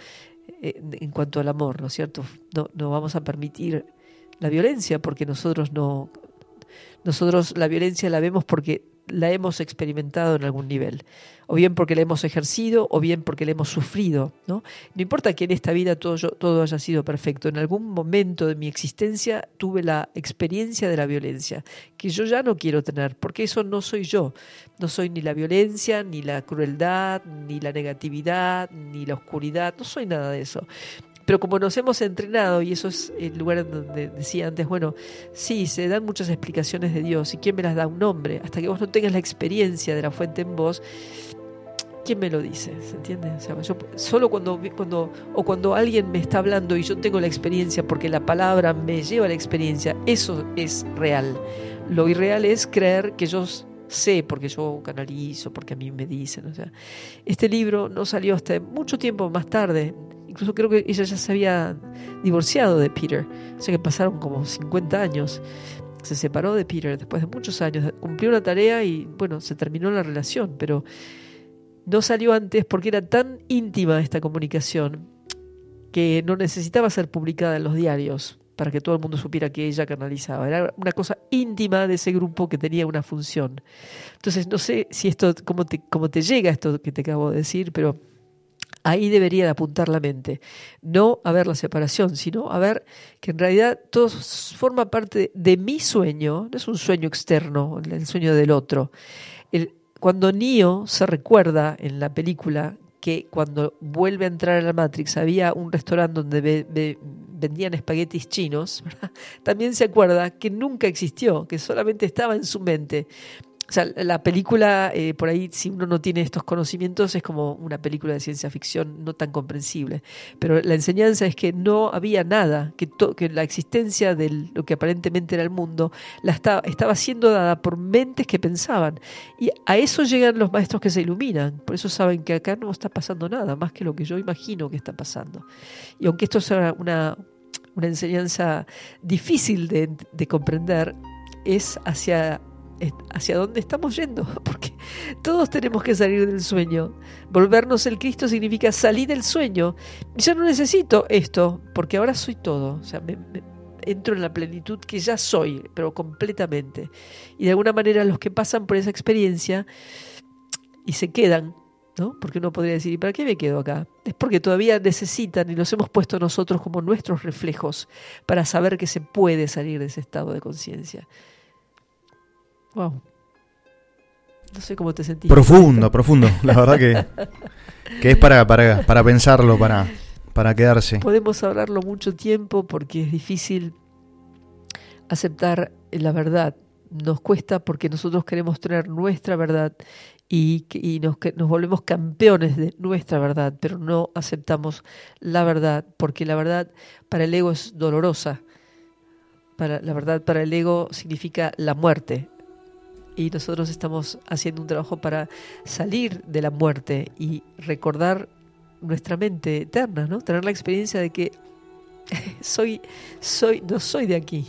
En cuanto al amor, ¿no es cierto? No, no vamos a permitir la violencia porque nosotros no nosotros la violencia la vemos porque la hemos experimentado en algún nivel, o bien porque la hemos ejercido, o bien porque la hemos sufrido. No, no importa que en esta vida todo, todo haya sido perfecto, en algún momento de mi existencia tuve la experiencia de la violencia, que yo ya no quiero tener, porque eso no soy yo. No soy ni la violencia, ni la crueldad, ni la negatividad, ni la oscuridad, no soy nada de eso. Pero como nos hemos entrenado, y eso es el lugar donde decía antes, bueno, sí, se dan muchas explicaciones de Dios, ¿y quién me las da? Un hombre. Hasta que vos no tengas la experiencia de la fuente en vos, ¿quién me lo dice? ¿Se entiende? O solo cuando, cuando, o cuando alguien me está hablando y yo tengo la experiencia, porque la palabra me lleva a la experiencia, eso es real. Lo irreal es creer que yo sé porque yo canalizo, porque a mí me dicen. O sea, este libro no salió hasta mucho tiempo más tarde incluso creo que ella ya se había divorciado de Peter, o sea que pasaron como 50 años. Se separó de Peter después de muchos años, cumplió una tarea y bueno, se terminó la relación, pero no salió antes porque era tan íntima esta comunicación que no necesitaba ser publicada en los diarios para que todo el mundo supiera que ella canalizaba. Era una cosa íntima de ese grupo que tenía una función. Entonces, no sé si esto, cómo te, cómo te llega esto que te acabo de decir, pero ahí debería de apuntar la mente. No a ver la separación, sino a ver que en realidad todo forma parte de mi sueño, no es un sueño externo, el sueño del otro. El, cuando Neo se recuerda en la película que cuando vuelve a entrar a la Matrix había un restaurante donde ve, ve, vendían espaguetis chinos, también se acuerda que nunca existió, que solamente estaba en su mente. Sea, la película, eh, por ahí, si uno no tiene estos conocimientos, es como una película de ciencia ficción no tan comprensible. Pero la enseñanza es que no había nada, que, que la existencia de lo que aparentemente era el mundo la estaba, estaba siendo dada por mentes que pensaban. Y a eso llegan los maestros que se iluminan. Por eso saben que acá no está pasando nada, más que lo que yo imagino que está pasando. Y aunque esto sea una, una enseñanza difícil de, de comprender, es hacia hacia dónde estamos yendo, porque todos tenemos que salir del sueño. Volvernos el Cristo significa salir del sueño. Ya no necesito esto, porque ahora soy todo. O sea, entro en la plenitud que ya soy, pero completamente. Y de alguna manera los que pasan por esa experiencia y se quedan, ¿no? Porque uno podría decir, ¿y para qué me quedo acá? Es porque todavía necesitan y nos hemos puesto nosotros como nuestros reflejos para saber que se puede salir de ese estado de conciencia. Wow. No sé cómo te sentís. Profundo, profundo. La verdad que, que es para, para, para pensarlo, para, para quedarse. Podemos hablarlo mucho tiempo porque es difícil aceptar la verdad. Nos cuesta porque nosotros queremos tener nuestra verdad y, y nos, nos volvemos campeones de nuestra verdad, pero no aceptamos la verdad porque la verdad para el ego es dolorosa. Para, la verdad para el ego significa la muerte, y nosotros estamos haciendo un trabajo para salir de la muerte y recordar nuestra mente eterna, ¿no? Tener la experiencia de que soy, soy, no soy de aquí,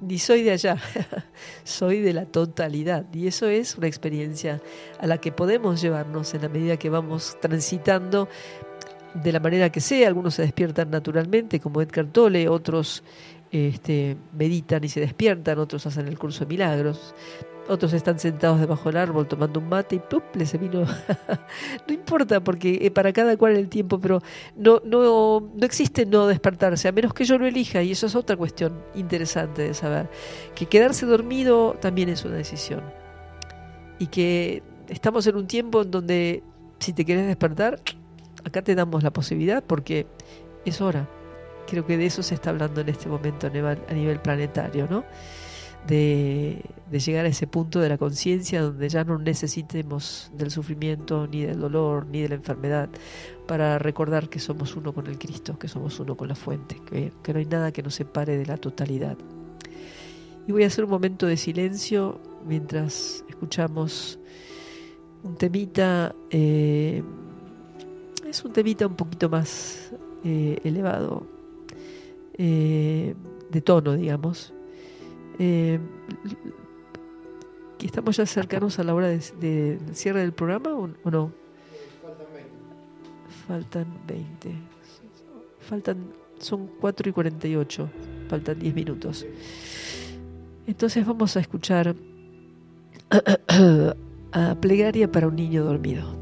ni soy de allá, soy de la totalidad. Y eso es una experiencia a la que podemos llevarnos en la medida que vamos transitando de la manera que sea. Algunos se despiertan naturalmente, como Edgar Tolle, otros este, meditan y se despiertan, otros hacen el curso de milagros. Otros están sentados debajo del árbol tomando un mate y ¡pup! les vino. no importa, porque eh, para cada cual el tiempo, pero no, no, no existe no despertarse, a menos que yo lo elija, y eso es otra cuestión interesante de saber. Que quedarse dormido también es una decisión. Y que estamos en un tiempo en donde si te quieres despertar, acá te damos la posibilidad porque es hora. Creo que de eso se está hablando en este momento a nivel, planetario, ¿no? de, llegar a ese punto de la conciencia donde ya no necesitemos del sufrimiento, ni del dolor, ni de la enfermedad, para recordar que somos uno con el Cristo, que somos uno con la fuente, que, no hay nada que nos separe de la totalidad. Y voy a hacer un momento de silencio mientras escuchamos un temita, eh, es un temita un poquito más eh, elevado, eh, de tono, digamos, eh, ¿Estamos ya cercanos a la hora del de, cierre del programa o, no? Faltan 20. Faltan son 4 y 48. Faltan 10 minutos. Entonces vamos a escuchar a Plegaria para un niño dormido.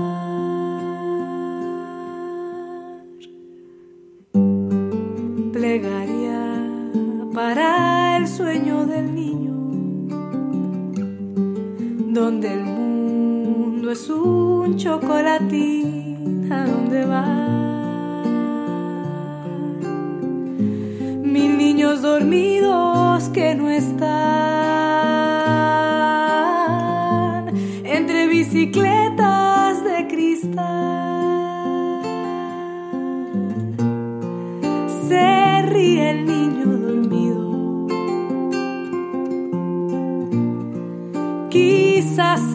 donde el mundo es un chocolatín, ¿a dónde va? Mil niños dormidos que no están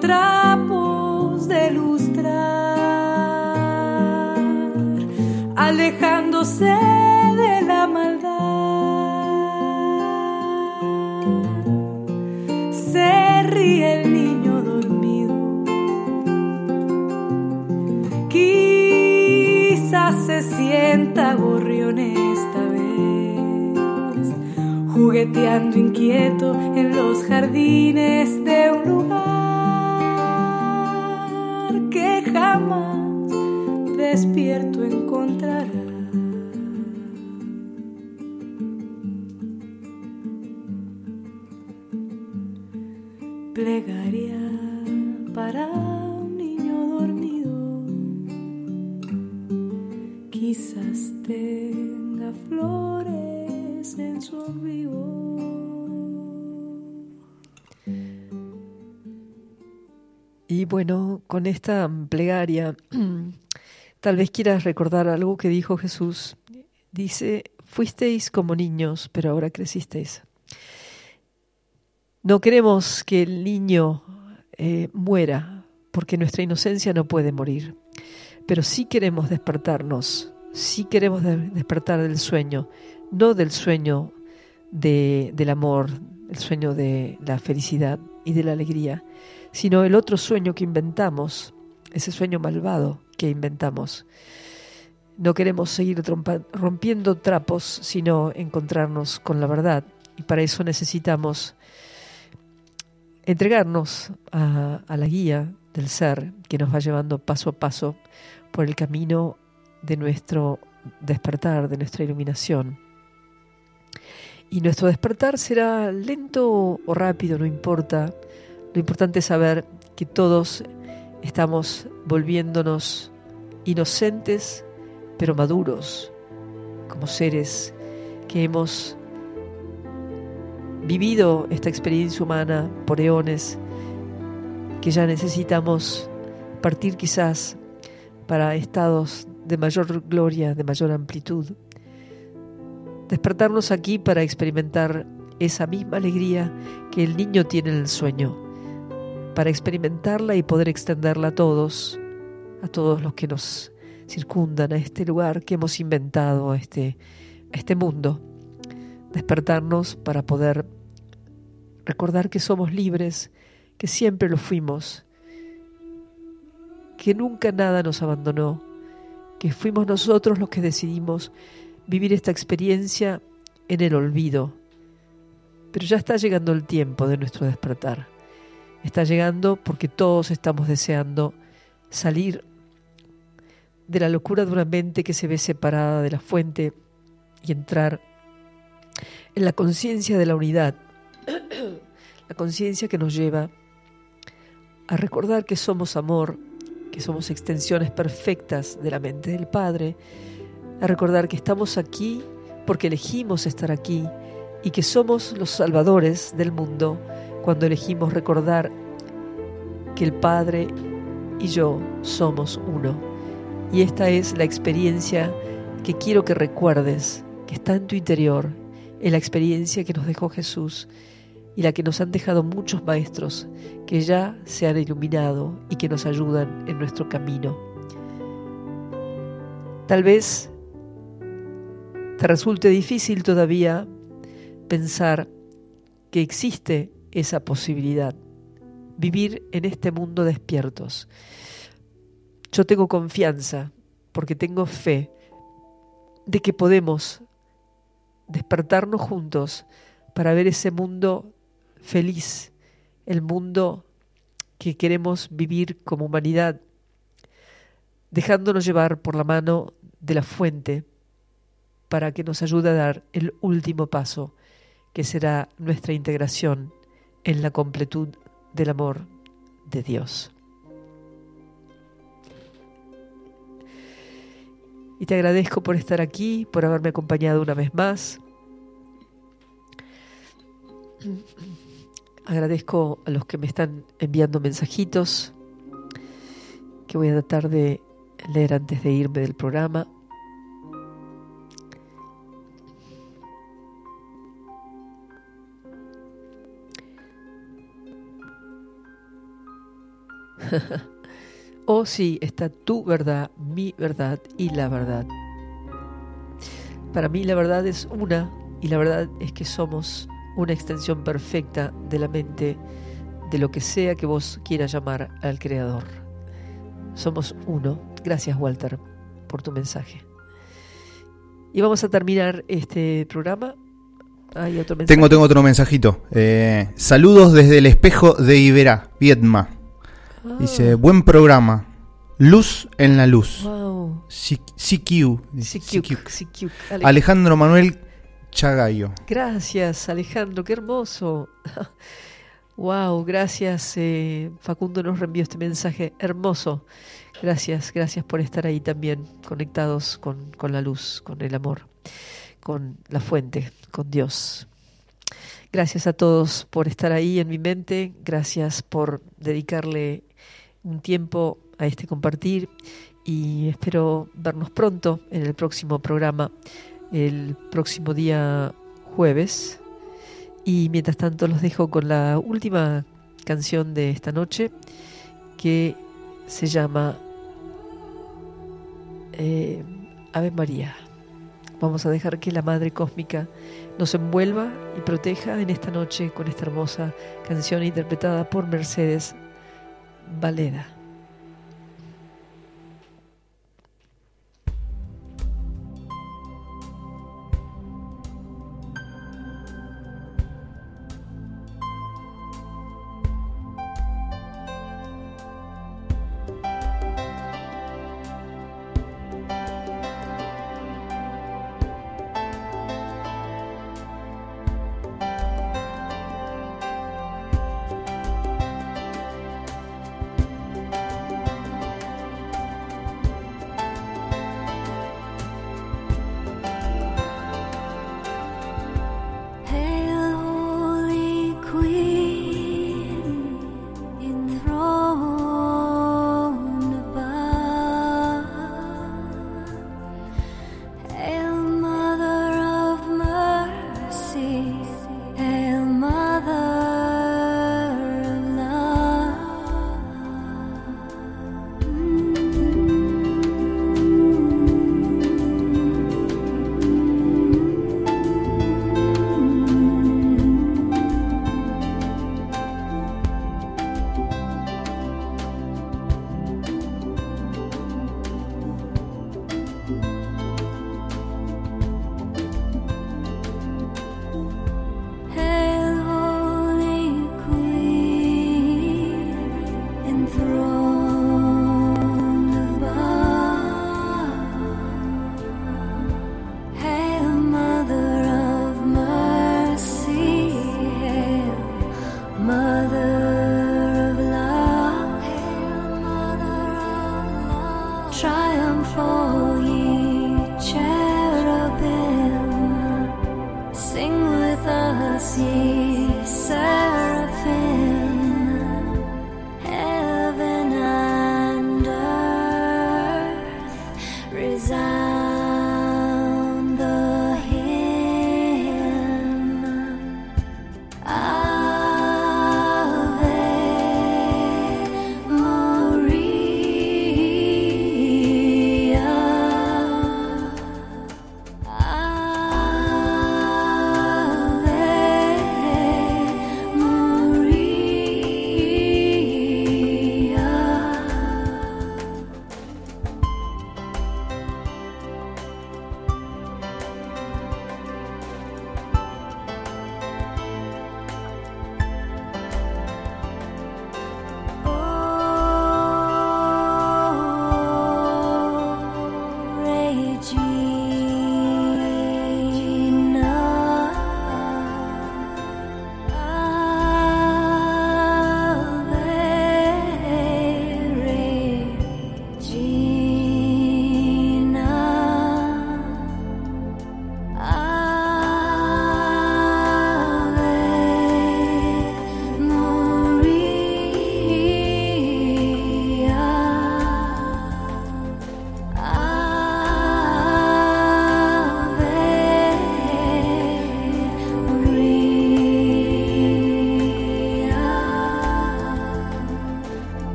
trapos de lustrar, alejándose de la maldad. Se ríe el niño dormido, quizás se sienta gorrión esta vez, jugueteando inquieto en los jardines de un lugar jamás despierto encontrará. Bueno, con esta plegaria, tal vez quieras recordar algo que dijo Jesús. Dice, fuisteis como niños, pero ahora crecisteis. No queremos que el niño eh, muera, porque nuestra inocencia no puede morir, pero sí queremos despertarnos si queremos despertar del sueño, no del sueño de, del amor, el sueño de la felicidad y de la alegría, sino el otro sueño que inventamos, ese sueño malvado que inventamos. No queremos seguir rompiendo trapos, sino encontrarnos con la verdad. Y para eso necesitamos entregarnos a, la guía del ser que nos va llevando paso a paso por el camino de nuestro despertar, de nuestra iluminación. Y nuestro despertar será lento o rápido, no importa. Lo importante es saber que todos estamos volviéndonos inocentes, pero maduros, como seres que hemos vivido esta experiencia humana por eones, que ya necesitamos partir quizás para estados de mayor gloria, de mayor amplitud. Despertarnos aquí para experimentar esa misma alegría que el niño tiene en el sueño, para experimentarla y poder extenderla a todos, a todos los que nos circundan, a este lugar que hemos inventado, a este, este mundo. Despertarnos para poder recordar que somos libres, que siempre lo fuimos, que nunca nada nos abandonó, que fuimos nosotros los que decidimos vivir esta experiencia en el olvido. Pero ya está llegando el tiempo de nuestro despertar. Está llegando porque todos estamos deseando salir de la locura de una mente que se ve separada de la fuente y entrar en la conciencia de la unidad, la conciencia que nos lleva a recordar que somos amor, que somos extensiones perfectas de la mente del Padre, a recordar que estamos aquí porque elegimos estar aquí y que somos los salvadores del mundo cuando elegimos recordar que el Padre y yo somos uno. Y esta es la experiencia que quiero que recuerdes, que está en tu interior, es la experiencia que nos dejó Jesús y la que nos han dejado muchos maestros que ya se han iluminado y que nos ayudan en nuestro camino. Tal vez te resulte difícil todavía pensar que existe esa posibilidad, vivir en este mundo despiertos. Yo tengo confianza porque tengo fe de que podemos despertarnos juntos para ver ese mundo feliz, el mundo que queremos vivir como humanidad, dejándonos llevar por la mano de la fuente para que nos ayude a dar el último paso, que será nuestra integración en la completud del amor de Dios. Y te agradezco por estar aquí, por haberme acompañado una vez más. Agradezco a los que me están enviando mensajitos que voy a tratar de leer antes de irme del programa. oh sí, está tu verdad, mi verdad y la verdad. Para mí la verdad es una y la verdad es que somos una extensión perfecta de la mente de lo que sea que vos quieras llamar al Creador. Somos uno. Gracias, Walter, por tu mensaje. Y vamos a terminar este programa. Hay otro mensaje. Tengo, tengo otro mensajito. Eh, saludos desde el espejo de Iberá, Vietma. Ah, Dice, buen programa. Luz en la luz. wow. CQ. Ale- Alejandro Manuel Chagayo. Gracias, Alejandro, qué hermoso. wow, gracias. eh, Facundo nos reenvió este mensaje hermoso. Gracias, gracias por estar ahí también, conectados con, con la luz, con el amor, con la fuente, con Dios. Gracias a todos por estar ahí en mi mente, gracias por dedicarle un tiempo a este compartir y espero vernos pronto en el próximo programa, el próximo día jueves. Y mientras tanto los dejo con la última canción de esta noche que se llama eh, Ave María. Vamos a dejar que la Madre Cósmica nos envuelva y proteja en esta noche con esta hermosa canción interpretada por Mercedes Valera.